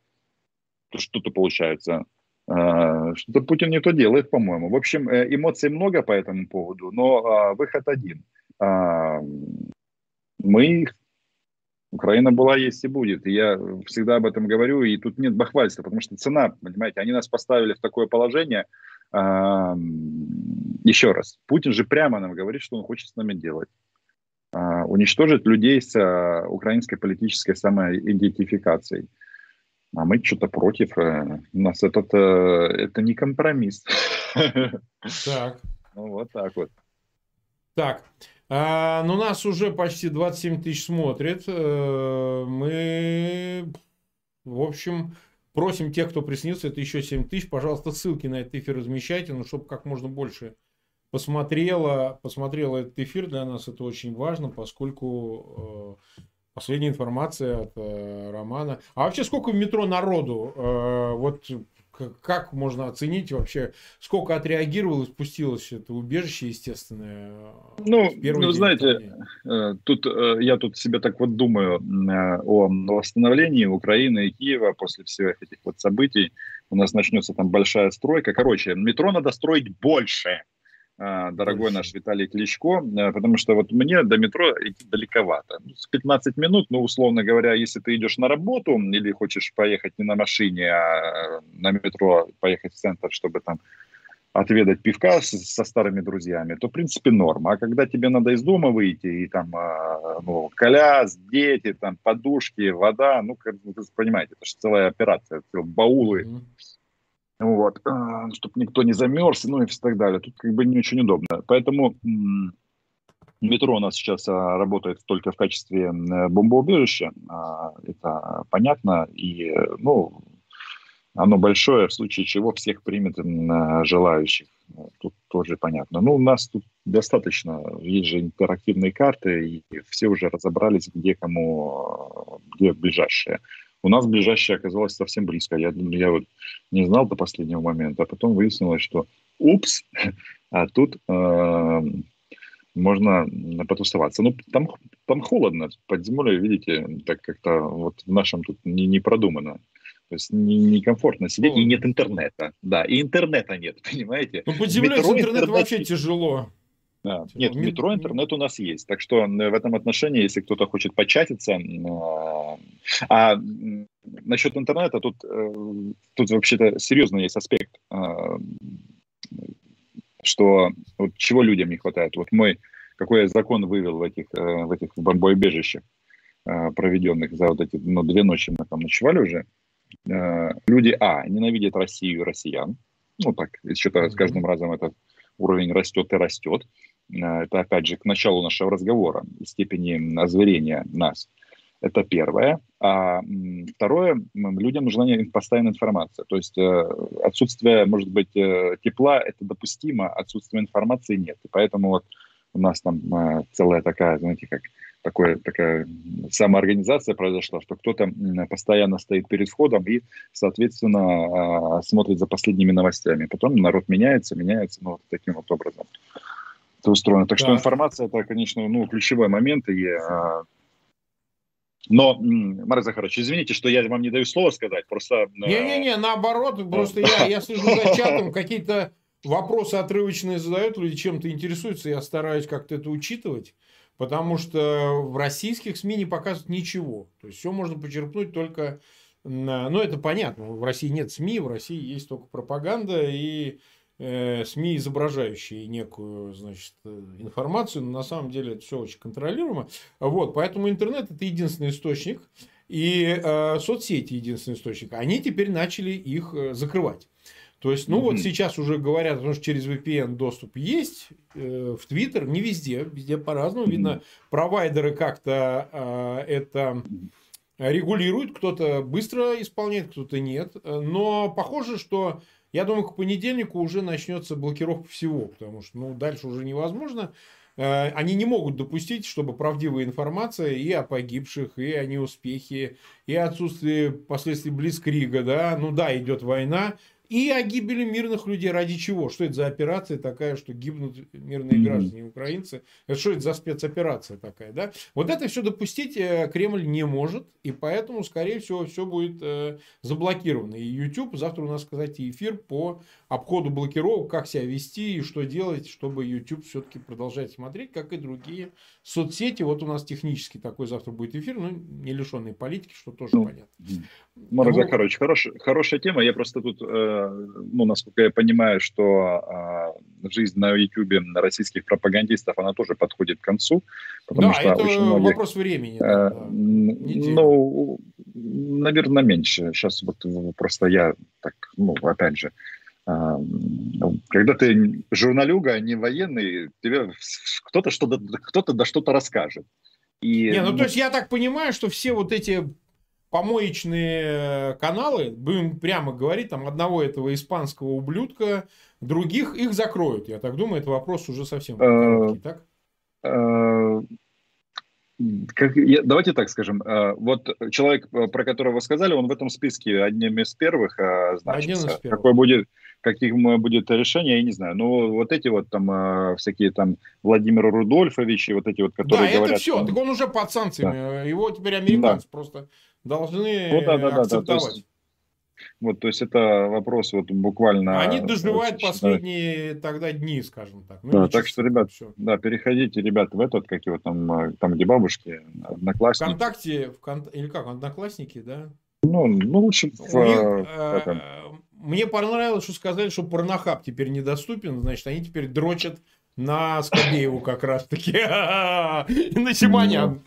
то что-то получается. Э, что-то Путин не то делает, по-моему. В общем, э, эмоций много по этому поводу, но э, выход один. Э, мы Украина была, есть и будет. И я всегда об этом говорю, и тут нет бахвальства, потому что цена, понимаете, они нас поставили в такое положение. А, еще раз, Путин же прямо нам говорит, что он хочет с нами делать. А, уничтожить людей с а, украинской политической самоидентификацией. А мы что-то против. А, у нас этот, а, это не компромисс. Так. Ну, вот так вот. Так. А, ну, нас уже почти 27 тысяч смотрит. Э, мы, в общем, просим тех, кто приснился, это еще 7 тысяч. Пожалуйста, ссылки на этот эфир размещайте, ну, чтобы как можно больше посмотрела, посмотрела этот эфир. Для нас это очень важно, поскольку э, последняя информация от э, Романа. А вообще сколько в метро народу? Вот как можно оценить вообще, сколько отреагировало и спустилось это убежище естественное? Ну, ну знаете, э, тут э, я тут себе так вот думаю э, о восстановлении Украины и Киева после всех этих вот событий. У нас начнется там большая стройка. Короче, метро надо строить больше. Дорогой наш Виталий Кличко, потому что вот мне до метро идти далековато. 15 ну, минут, ну, условно говоря, если ты идешь на работу или хочешь поехать не на машине, а на метро, поехать в центр, чтобы там отведать пивка со старыми друзьями, то, в принципе, норма. А когда тебе надо из дома выйти, и там, а, ну, коляс, дети, там, подушки, вода, ну, как, вы понимаете, это же целая операция, баулы, mm-hmm. Вот, а, чтобы никто не замерз, ну, и так далее. Тут как бы не очень удобно. Поэтому метро у нас сейчас а, работает только в качестве бомбоубежища, а, это понятно, и, ну, оно большое, в случае чего всех примет желающих. Тут тоже понятно. Ну, у нас тут достаточно, есть же интерактивные карты, и все уже разобрались, где кому, где ближайшее. У нас ближайшее оказалось совсем близко. Я, я вот не знал до последнего момента, а потом выяснилось, что упс, а тут э, можно потусоваться. Ну, там, там холодно, под землей, видите, так как-то вот в нашем тут не, не продумано. То есть некомфортно сидеть, ну, и нет интернета. Да, и интернета нет, понимаете? Ну, под землей метро, интернет, интернет вообще тяжело. Да. Нет, в метро интернет у нас есть. Так что в этом отношении, если кто-то хочет початиться... А, а насчет интернета, тут, э, тут вообще-то серьезно есть аспект, а, что вот чего людям не хватает. Вот мой, какой я закон вывел в этих, э, в этих бомбоубежищах э, проведенных за вот эти ну, две ночи мы там ночевали уже, Э, люди, а, ненавидят Россию и россиян. Ну, так, что-то с каждым разом этот уровень растет и растет. Это, опять же, к началу нашего разговора, степени озверения нас. Это первое. А второе, людям нужна постоянная информация. То есть э, отсутствие, может быть, тепла – это допустимо, отсутствие информации нет. И поэтому вот у нас там целая такая, знаете, как такое, такая самоорганизация произошла, что кто-то постоянно стоит перед входом и, соответственно, а, смотрит за последними новостями. Потом народ меняется, меняется, ну, вот таким вот образом это устроено. Так да. что информация это, конечно, ну, ключевой момент. И, а, но, Марк Захарович, извините, что я вам не даю слова сказать, просто... А, Не-не-не, наоборот, просто я, я слежу за чатом, какие-то вопросы отрывочные задают, люди чем-то интересуются, я стараюсь как-то это учитывать. Потому что в российских СМИ не показывают ничего. То есть все можно почерпнуть только. Ну, это понятно. В России нет СМИ, в России есть только пропаганда и э, СМИ, изображающие некую значит, информацию, но на самом деле это все очень контролируемо. Вот, поэтому интернет это единственный источник, и э, соцсети единственный источник. Они теперь начали их э, закрывать. То есть, ну mm-hmm. вот сейчас уже говорят, что через VPN доступ есть э, в Twitter, не везде, везде по-разному. Mm-hmm. Видно, провайдеры как-то э, это регулируют, кто-то быстро исполняет, кто-то нет. Но похоже, что я думаю, к понедельнику уже начнется блокировка всего, потому что ну, дальше уже невозможно. Э, они не могут допустить, чтобы правдивая информация и о погибших, и о неуспехе, и отсутствии последствий Блицкрига, да, ну да, идет война, и о гибели мирных людей. Ради чего? Что это за операция такая, что гибнут мирные граждане украинцы? Это что это за спецоперация такая, да? Вот это все допустить э, Кремль не может, и поэтому, скорее всего, все будет э, заблокировано. И YouTube, завтра у нас, сказать, эфир по обходу блокировок, как себя вести и что делать, чтобы YouTube все-таки продолжать смотреть, как и другие соцсети. Вот у нас технически такой завтра будет эфир, ну, не лишенный политики, что тоже ну, понятно. Марк ну, Захарович, хорош, хорошая тема. Я просто тут, э, ну, насколько я понимаю, что э, жизнь на YouTube российских пропагандистов, она тоже подходит к концу. Потому да, что это очень многих, вопрос времени. Э, да, да. Ну, наверное, меньше. Сейчас вот просто я так, ну, опять же, э, когда ты журналюга, а не военный, тебе кто-то что-то, кто-то да что-то расскажет. И, не, ну, ну то есть я так понимаю, что все вот эти помоечные э, каналы, будем прямо говорить, там одного этого испанского ублюдка, других их закроют. Я так думаю, это вопрос уже совсем э, короткий, так? Э, как, я, давайте так скажем. Вот человек, про которого вы сказали, он в этом списке одним из первых значится. Один из первых. Какой будет, каких будет решение, я не знаю. Но вот эти вот там всякие там Владимир Рудольфович и вот эти вот, которые да, говорят... это все. Так он уже под санкциями. Да. Его теперь американцы да. просто должны ну, да, да, акцептовать. Да, да. Вот, то есть это вопрос вот буквально... Они доживают вот, последние да. тогда дни, скажем так. Ну, да, так что, ребят, все. да, переходите, ребят, в этот, как его там, а, там где бабушки, одноклассники. Вконтакте, вкон... или как, одноклассники, да? Ну, ну лучше... В, них, э, мне понравилось, что сказали, что порнохаб теперь недоступен, значит, они теперь дрочат на Скобееву как раз-таки. На Симонян.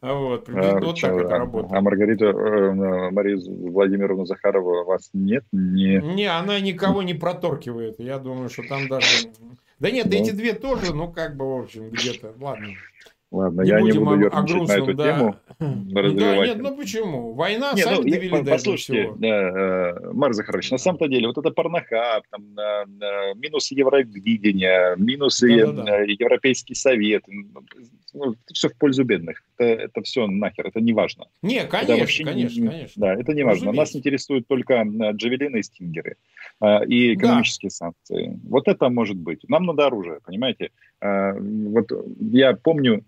Вот, а, вот так это работает. А Маргарита, э, Мария Владимировна Захарова вас нет? Не... не, она никого не проторкивает. Я думаю, что там даже... Да нет, эти две тоже, ну как бы, в общем, где-то. Ладно. Ладно, не я не буду ерничать на эту да. тему. Да, нет, ну почему? Война не, сами ну, довели по, до Послушайте, да, э, Марк Захарович, на самом-то деле, вот это порнохаб, там, э, э, минус Евровидения, минусы да, да, да. Европейский совет, ну, все в пользу бедных. Это, это все нахер, это не важно. Не, конечно, это вообще конечно, не, конечно. Да, это не важно. Нас интересуют только джавелины и стингеры и экономические да. санкции. Вот это может быть. Нам надо оружие, понимаете? Вот я помню,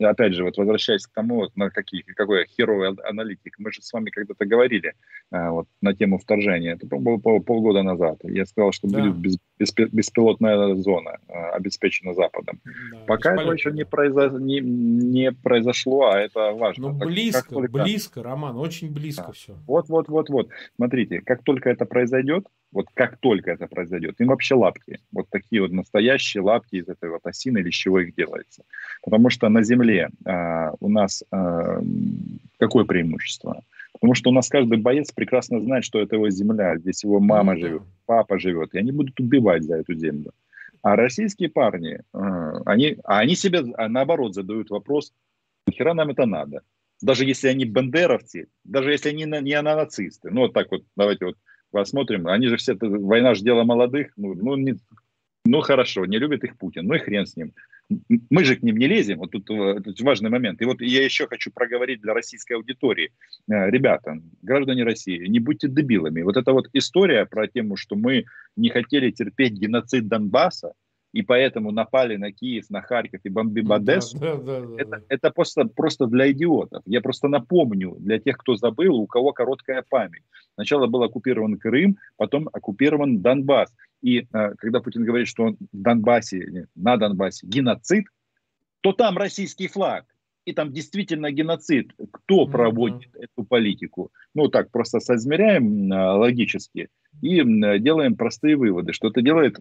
опять же, вот возвращаясь к тому, вот, на какие, какой херовый аналитик, мы же с вами когда-то говорили а, вот, на тему вторжения, это было пол, полгода назад. Я сказал, что да. будет без, беспилотная зона а, обеспечена Западом. Да, Пока этого еще не, произо, не, не произошло, а это важно. Ну, близко, как только... близко, Роман, очень близко да. все. Вот, вот, вот, вот. Смотрите, как только это произойдет, вот как только это произойдет, им вообще лапки, вот такие вот настоящие лапки из этой вот осины или из чего их делается. Потому что на Земле э, у нас э, какое преимущество? Потому что у нас каждый боец прекрасно знает, что это его земля, здесь его мама ну живет, папа живет, и они будут убивать за эту землю. А российские парни, э, они, а они себе а наоборот задают вопрос, нахера нам это надо? Даже если они бандеровцы, даже если они не нацисты. Ну, вот так вот, давайте вот посмотрим. Они же все, война же дело молодых. Ну, ну, не, ну хорошо, не любит их Путин, ну и хрен с ним мы же к ним не лезем, вот тут, э, тут важный момент. И вот я еще хочу проговорить для российской аудитории. Э, ребята, граждане России, не будьте дебилами. Вот эта вот история про тему, что мы не хотели терпеть геноцид Донбасса, и поэтому напали на Киев, на Харьков и бомбим Одессу, да, да, да, это, это просто, просто для идиотов. Я просто напомню для тех, кто забыл, у кого короткая память. Сначала был оккупирован Крым, потом оккупирован Донбасс. И э, когда Путин говорит, что он в Донбассе, на Донбассе геноцид, то там российский флаг. И там действительно геноцид. Кто mm-hmm. проводит эту политику? Ну, так, просто соизмеряем э, логически и э, делаем простые выводы, что это делает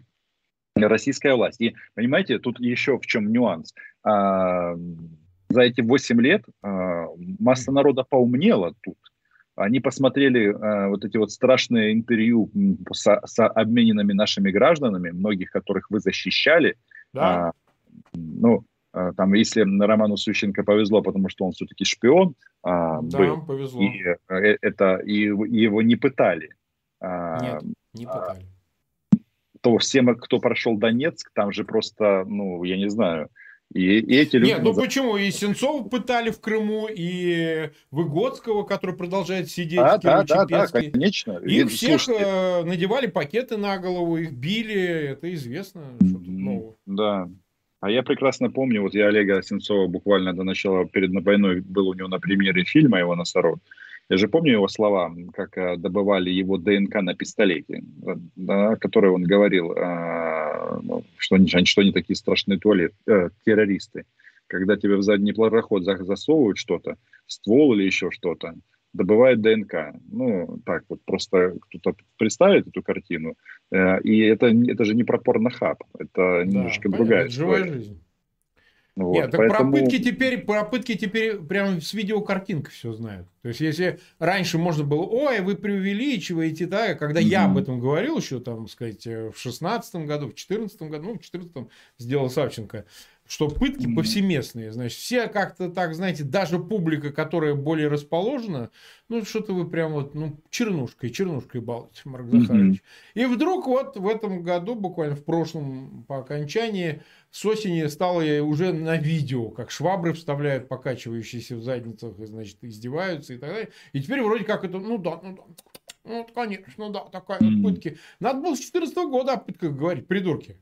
российская власть. И, понимаете, тут еще в чем нюанс. А, за эти 8 лет а, масса народа поумнела тут они посмотрели э, вот эти вот страшные интервью с, с обмененными нашими гражданами, многих которых вы защищали. Да. А, ну, а, там, если Роману Сущенко повезло, потому что он все-таки шпион а, да, был, повезло. И, э, это, и, и его не пытали. А, Нет, не пытали. То всем, кто прошел Донецк, там же просто, ну, я не знаю, и, и эти люди... Нет, ну почему? И Сенцова пытали в Крыму, и Выгодского, который продолжает сидеть а, в да, да, да, конечно. Их и, всех слушайте... Э, надевали пакеты на голову, их били, это известно. Mm-hmm. Да. А я прекрасно помню, вот я Олега Сенцова буквально до начала, перед войной был у него на премьере фильма его «Носорог». Я же помню его слова, как э, добывали его ДНК на пистолете, да, который он говорил, э, ну, что, они, что они такие страшные туалет, э, террористы. Когда тебе в задний проход засовывают что-то, ствол или еще что-то, добывает ДНК. Ну, так вот, просто кто-то представит эту картину. Э, и это, это же не про порнохаб, это немножко да, другая понятно, история. Живая жизнь. Вот, Нет, так поэтому... про пытки теперь, про пытки теперь прям с видеокартинкой все знают. То есть, если раньше можно было, ой, вы преувеличиваете, да, когда mm-hmm. я об этом говорил еще, там, сказать, в шестнадцатом году, в четырнадцатом году, ну, в четырнадцатом сделал Савченко, что пытки повсеместные. Значит, все как-то так, знаете, даже публика, которая более расположена, ну, что-то вы прям вот, ну, чернушкой, чернушкой балуете, Марк Захарович. Mm-hmm. И вдруг вот в этом году, буквально в прошлом, по окончании, с осени стало уже на видео, как швабры вставляют, покачивающиеся в задницах, и, значит, издеваются и так далее. И теперь вроде как это, ну да, ну да, ну, конечно, да, такая mm-hmm. вот пытки. Надо было с 14 года о пытках говорить, придурки.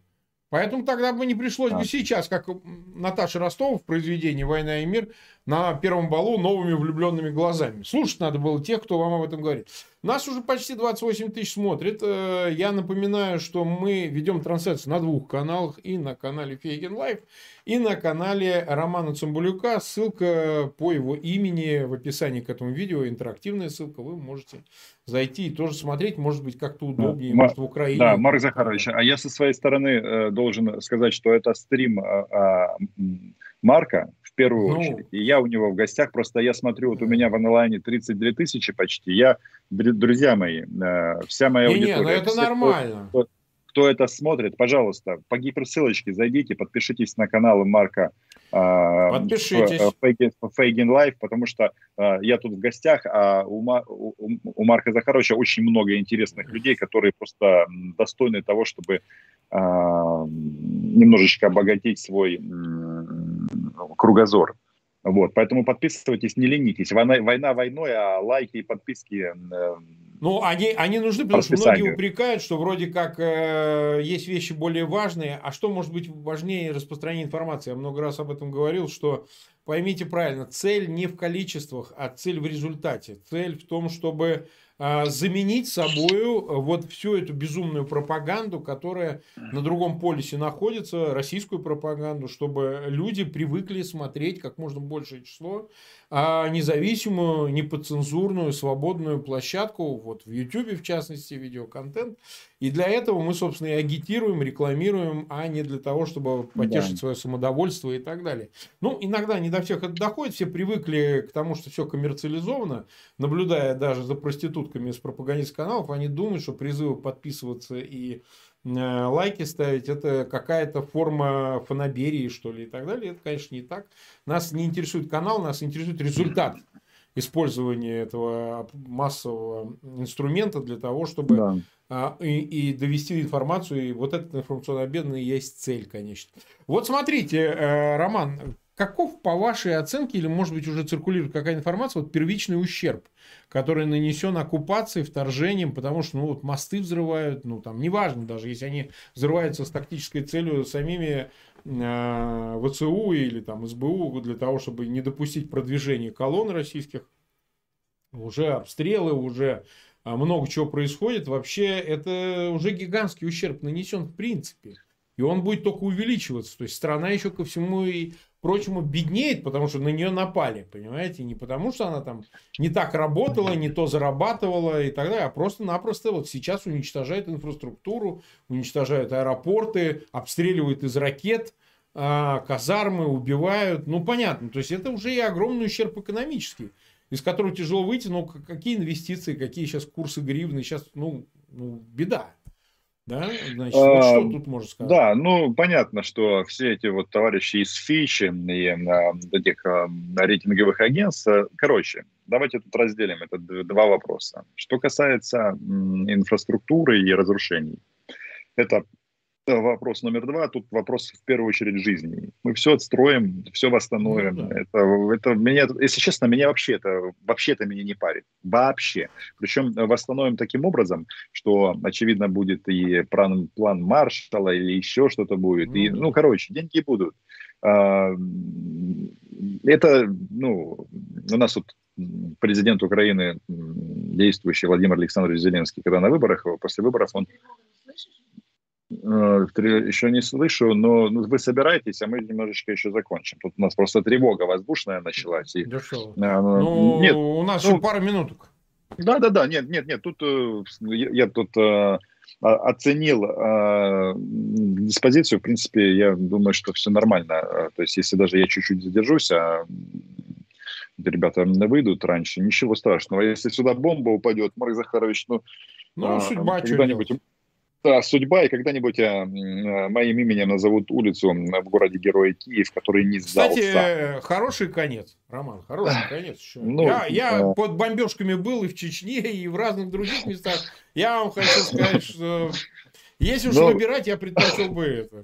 Поэтому тогда бы не пришлось бы сейчас, как Наташа Ростова в произведении «Война и мир», на первом балу новыми влюбленными глазами. Слушать надо было тех, кто вам об этом говорит. Нас уже почти 28 тысяч смотрит. Э, я напоминаю, что мы ведем трансляцию на двух каналах. И на канале Фейгин Live, и на канале Романа Цымбалюка. Ссылка по его имени в описании к этому видео. Интерактивная ссылка. Вы можете зайти и тоже смотреть. Может быть, как-то удобнее. Да, может, в Украине. Да, Марк Захарович, а я со своей стороны э, должен сказать, что это стрим а, а, Марка, первую ну, очередь. И я у него в гостях, просто я смотрю, вот у меня в онлайне 32 тысячи почти. Я, друзья мои, э, вся моя не, аудитория. Не, ну это все, нормально. Кто, кто это смотрит, пожалуйста, по гиперссылочке зайдите, подпишитесь на канал Марка э, Подпишитесь. Фейгин Live, потому что э, я тут в гостях, а у, у, у Марка Захаровича очень много интересных людей, которые просто достойны того, чтобы э, немножечко обогатить свой кругозор. Вот, поэтому подписывайтесь, не ленитесь. Война, война войной, а лайки и подписки... Э, ну, они, они нужны, потому что многие упрекают, что вроде как э, есть вещи более важные, а что может быть важнее распространения информации? Я много раз об этом говорил, что поймите правильно, цель не в количествах, а цель в результате. Цель в том, чтобы заменить собою э, вот всю эту безумную пропаганду, которая на другом полюсе находится, российскую пропаганду, чтобы люди привыкли смотреть как можно большее число, а независимую, неподцензурную, свободную площадку, вот в YouTube в частности, видеоконтент. И для этого мы, собственно, и агитируем, рекламируем, а не для того, чтобы потешить да. свое самодовольство и так далее. Ну, иногда не до всех это доходит, все привыкли к тому, что все коммерциализовано, наблюдая даже за проститутками с пропагандистских каналов, они думают, что призывы подписываться и лайки ставить, это какая-то форма фанаберии, что ли, и так далее. Это, конечно, не так. Нас не интересует канал, нас интересует результат использования этого массового инструмента для того, чтобы да. а, и, и довести информацию. И вот этот информационный обмен и есть цель, конечно. Вот смотрите, э, Роман, Каков, по вашей оценке, или, может быть, уже циркулирует какая информация, вот первичный ущерб, который нанесен оккупацией, вторжением, потому что, ну, вот мосты взрывают, ну, там, неважно даже, если они взрываются с тактической целью самими э, ВЦУ или там СБУ для того, чтобы не допустить продвижения колонн российских, уже обстрелы, уже а, много чего происходит, вообще это уже гигантский ущерб нанесен в принципе. И он будет только увеличиваться. То есть страна еще ко всему и прочему, беднеет, потому что на нее напали, понимаете? Не потому, что она там не так работала, не то зарабатывала и так далее, а просто-напросто вот сейчас уничтожает инфраструктуру, уничтожают аэропорты, обстреливают из ракет, а, казармы, убивают. Ну, понятно, то есть это уже и огромный ущерб экономический, из которого тяжело выйти, но какие инвестиции, какие сейчас курсы гривны, сейчас, ну, ну беда. Да, значит, вот что а, тут можно сказать? Да, ну понятно, что все эти вот товарищи из Фичи и а, этих а, рейтинговых агентств, короче, давайте тут разделим это два вопроса. Что касается инфраструктуры и разрушений, это вопрос номер два. Тут вопрос в первую очередь жизни. Мы все отстроим, все восстановим. Ну, да. это, это меня, если честно, меня вообще это вообще это меня не парит. Вообще. Причем восстановим таким образом, что очевидно будет и план, план Маршала или еще что-то будет. Ну, и, ну, короче, деньги будут. А, это, ну, у нас вот президент Украины, действующий Владимир Александрович Зеленский, когда на выборах, после выборов он Э, еще не слышу, но ну, вы собираетесь, а мы немножечко еще закончим. Тут у нас просто тревога воздушная началась. И, Дешево. А, ну, нет, у нас ну, еще пара минуток. Да, да, да, нет, нет, нет, тут э, я, я тут э, оценил э, диспозицию, в принципе, я думаю, что все нормально. То есть, если даже я чуть-чуть задержусь, а ребята выйдут раньше, ничего страшного. Если сюда бомба упадет, Марк Захарович, ну, ну а, судьба когда-нибудь да, судьба, и когда-нибудь а, моим именем назовут улицу в городе Героя Киев, который не сдался. Кстати, хороший конец, Роман, хороший конец. Ну, я я а... под бомбежками был и в Чечне, и в разных других местах. Я вам хочу сказать, что если уж Но... выбирать, я предпочел бы это.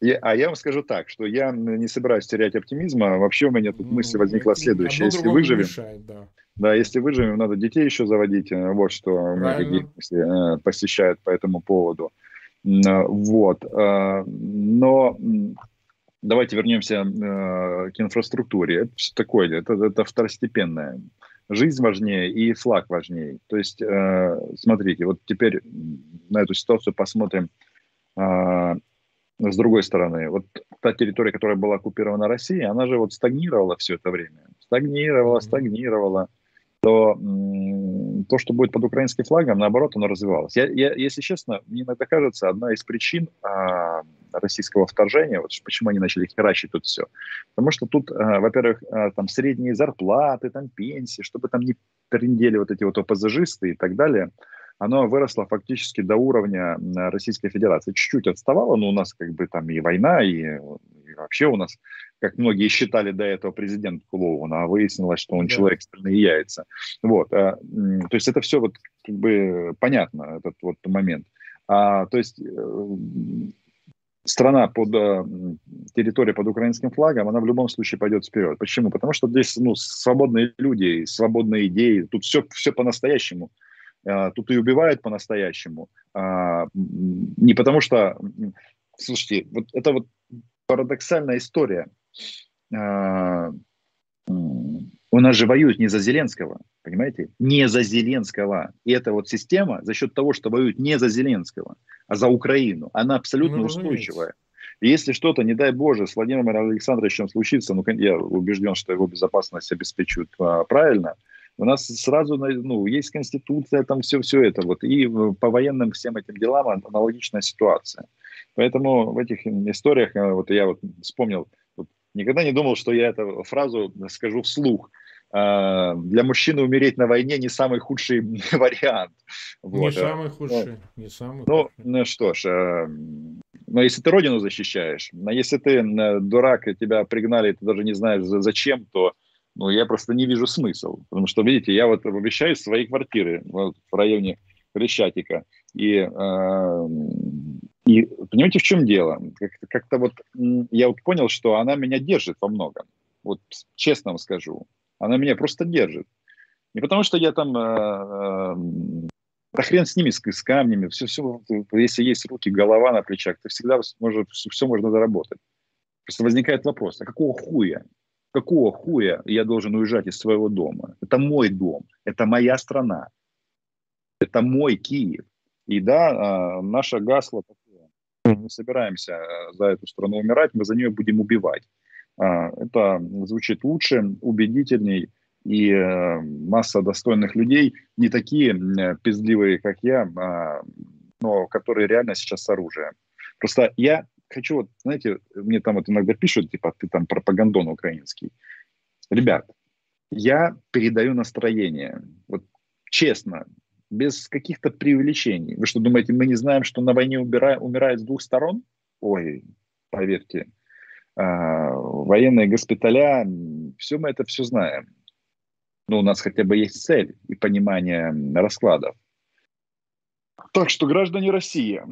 Я, а я вам скажу так, что я не собираюсь терять оптимизма. Вообще у меня тут ну, мысль возникла следующая. Если выживем, мешает, да. Да, если выживем, надо детей еще заводить. Э, вот что многие э, посещают по этому поводу. Э, вот. Но давайте вернемся э, к инфраструктуре. Это все такое, это, это второстепенное. Жизнь важнее и флаг важнее. То есть, э, смотрите, вот теперь на эту ситуацию посмотрим э, с другой стороны. Вот та территория, которая была оккупирована Россией, она же вот стагнировала все это время. Стагнировала, стагнировала то то, что будет под украинским флагом, наоборот, оно развивалось. Я, я, если честно, мне иногда кажется, одна из причин а, российского вторжения, вот почему они начали херачить тут все, потому что тут, а, во-первых, а, там средние зарплаты, там пенсии, чтобы там не перендели вот эти вот ОПЗЖисты и так далее, оно выросло фактически до уровня Российской Федерации. Чуть-чуть отставало, но у нас как бы там и война, и вообще у нас как многие считали до этого президент клоуна, а выяснилось, что он да. человек стальные яйца. Вот, а, то есть это все вот как бы понятно, этот вот момент. А, то есть э, страна под э, территория под украинским флагом, она в любом случае пойдет вперед. Почему? Потому что здесь ну, свободные люди, свободные идеи, тут все, все по-настоящему. А, тут и убивают по-настоящему. А, не потому что, слушайте, вот это вот парадоксальная история. А, у нас же воюют не за Зеленского, понимаете? Не за Зеленского. И эта вот система за счет того, что воюют не за Зеленского, а за Украину, она абсолютно ну, устойчивая. И если что-то, не дай Боже, с Владимиром Александровичем случится, ну, я убежден, что его безопасность обеспечивают а, правильно, у нас сразу ну, есть конституция, там все-все это. Вот. И по военным всем этим делам аналогичная ситуация. Поэтому в этих историях, э, вот я вот вспомнил, вот, никогда не думал, что я эту фразу скажу вслух. А, для мужчины умереть на войне не самый худший вариант. Вот. Не самый худший. Ну, не самый ну, худший. ну что ж, э, но если ты родину защищаешь, но если ты э, дурак, и тебя пригнали, ты даже не знаешь зачем, то ну, я просто не вижу смысл. Потому что, видите, я вот обещаю свои квартиры вот, в районе Крещатика. И э, и понимаете, в чем дело? Как-то вот я вот понял, что она меня держит во многом. Вот честно вам скажу. Она меня просто держит. Не потому, что я там... Э, э, да хрен с ними, с, с камнями. Все, все, если есть руки, голова на плечах, то всегда может, все можно заработать. Просто возникает вопрос, а какого хуя? Какого хуя я должен уезжать из своего дома? Это мой дом, это моя страна, это мой Киев. И да, а, наше гасло мы не собираемся э, за эту страну умирать, мы за нее будем убивать. А, это звучит лучше, убедительней, и э, масса достойных людей, не такие пиздливые, как я, а, но которые реально сейчас с оружием. Просто я хочу, вот, знаете, мне там вот иногда пишут, типа, ты там пропагандон украинский. Ребят, я передаю настроение. Вот честно, без каких-то преувеличений. Вы что, думаете, мы не знаем, что на войне умира, умирает с двух сторон? Ой, поверьте. А, военные госпиталя, все мы это все знаем. Но у нас хотя бы есть цель и понимание раскладов. Так что, граждане России,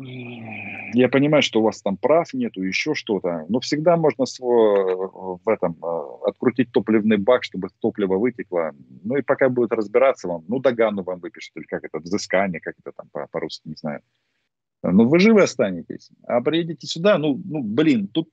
я понимаю, что у вас там прав нету, еще что-то, но всегда можно в этом э, открутить топливный бак, чтобы топливо вытекло. Ну и пока будет разбираться вам, ну догану вам выпишут, или как это, взыскание, как это там по-русски, не знаю. Ну вы живы останетесь. А приедете сюда, ну, ну блин, тут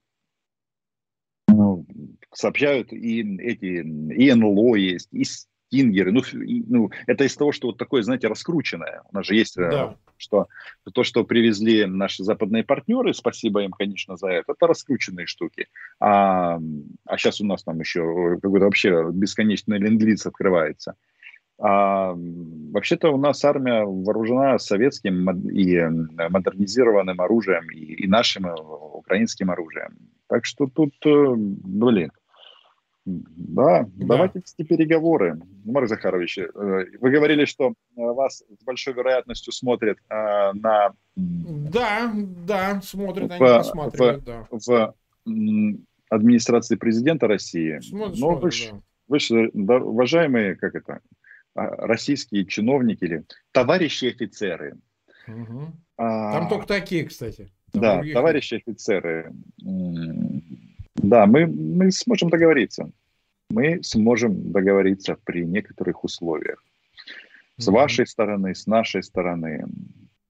ну, сообщают и эти, и НЛО есть, и Стингеры. Ну, ну, это из того, что вот такое, знаете, раскрученное. У нас же есть э, да. что то, что привезли наши западные партнеры, спасибо им, конечно, за это, это раскрученные штуки. А, а сейчас у нас там еще какой-то вообще бесконечный ленд открывается. А, вообще-то у нас армия вооружена советским и модернизированным оружием, и, и нашим э, украинским оружием. Так что тут, э, блин, да, да, давайте вести переговоры. Марк Захарович, э, вы говорили, что э, вас с большой вероятностью смотрят э, на... Да, да, смотрят, в, они в, да. В администрации президента России. Смотрят, Но вы, да. вы же, да, уважаемые, как это, а, российские чиновники или товарищи офицеры. Угу. А, Там только такие, кстати. Там да, других... товарищи офицеры. Да, мы, мы сможем договориться. Мы сможем договориться при некоторых условиях. С mm-hmm. вашей стороны, с нашей стороны.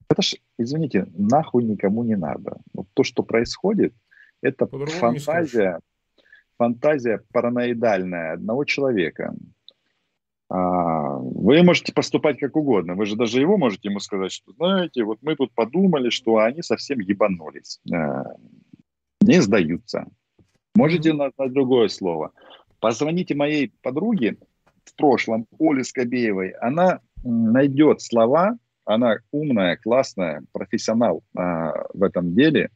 Это ж, извините, нахуй никому не надо. Вот то, что происходит, Это фантазия, фантазия параноидальная одного человека. А, вы можете поступать как угодно. Вы же даже его можете ему сказать, что, знаете, вот мы тут подумали, что они совсем ебанулись. Э, не сдаются. Можете на, другое слово. Позвоните моей подруге в прошлом, Оле Скобеевой. Она найдет слова, она умная, классная, профессионал а, в этом деле.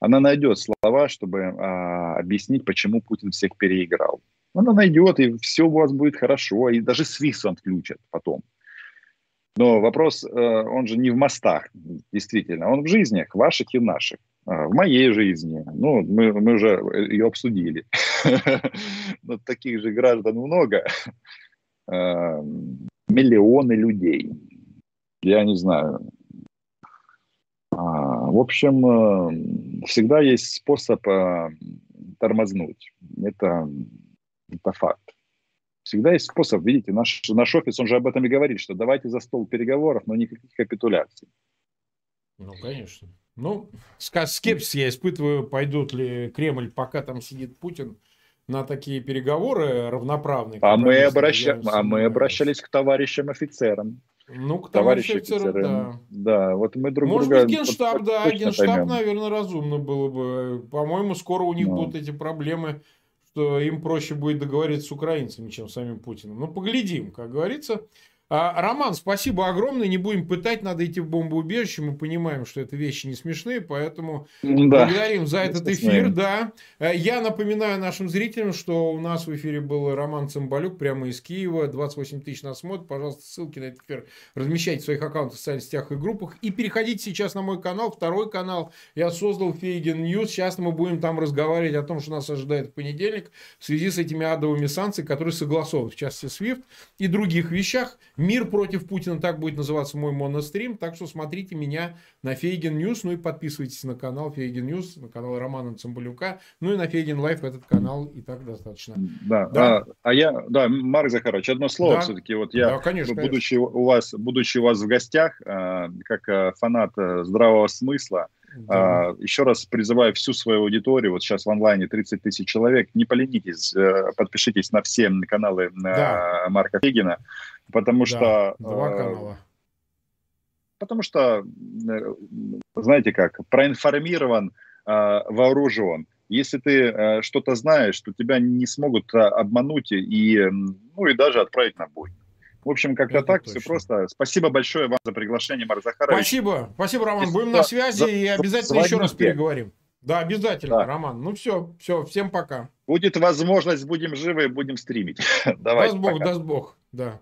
Она найдет слова, чтобы а, объяснить, почему Путин всех переиграл. Она найдет, и все у вас будет хорошо, и даже свист он включит потом. Но вопрос, э, он же не в мостах, действительно, он в жизнях, ваших и наших. А, в моей жизни, ну, мы, мы уже ее обсудили. Но таких же граждан много. А, миллионы людей. Я не знаю. А, в общем, э, всегда есть способ э, тормознуть. Это, это факт. Всегда есть способ, видите, наш, наш офис, он же об этом и говорит, что давайте за стол переговоров, но никаких капитуляций. Ну, конечно. Ну, скепсис я испытываю, пойдут ли Кремль, пока там сидит Путин, на такие переговоры равноправные. А мы, обраща... а мы обращались к товарищам офицерам. Ну, к товарищам офицерам, да. Да, вот мы друг Может друга... быть, генштаб, да, генштаб, поймем. наверное, разумно было бы. По-моему, скоро у них Но. будут эти проблемы, что им проще будет договориться с украинцами, чем с самим Путиным. Ну, поглядим, как говорится. А, Роман, спасибо огромное. Не будем пытать, надо идти в бомбоубежище. Мы понимаем, что это вещи не смешные, поэтому да. благодарим за этот эфир. Да. Э, я напоминаю нашим зрителям, что у нас в эфире был Роман Цымбалюк прямо из Киева. 28 тысяч нас смотрят. Пожалуйста, ссылки на этот эфир размещайте в своих аккаунтах в социальных сетях и группах. И переходите сейчас на мой канал, второй канал. Я создал Фейгин News. Сейчас мы будем там разговаривать о том, что нас ожидает в понедельник в связи с этими адовыми санкциями, которые согласованы, в частности, SWIFT и других вещах. Мир против Путина, так будет называться мой монострим. Так что смотрите меня на Фейгин News, ну и подписывайтесь на канал Фейгин News, на канал Романа Цымбалюка, ну и на Фейгин Live этот канал и так достаточно. Да, да. А, а я, да, Марк Захарович, одно слово да. все-таки. Вот я, да, конечно, будучи, конечно. У вас, будучи у вас в гостях, а, как а, фанат здравого смысла, да. А, еще раз призываю всю свою аудиторию, вот сейчас в онлайне 30 тысяч человек, не поленитесь, э, подпишитесь на все каналы да. Марка Фейгина, потому да, что... Два э, канала. Потому что, э, знаете как, проинформирован, вооружен. Если ты что-то знаешь, то тебя не смогут обмануть и, ну, и даже отправить на бой. В общем, как-то так, точно. все просто. Спасибо большое вам за приглашение, Марк Захарович. Спасибо, спасибо, Роман. Будем на связи за, и обязательно еще раз переговорим. Да, обязательно, да. Роман. Ну все, все, всем пока. Будет возможность, будем живы, будем стримить. Давай. Даст Бог, даст Бог, да.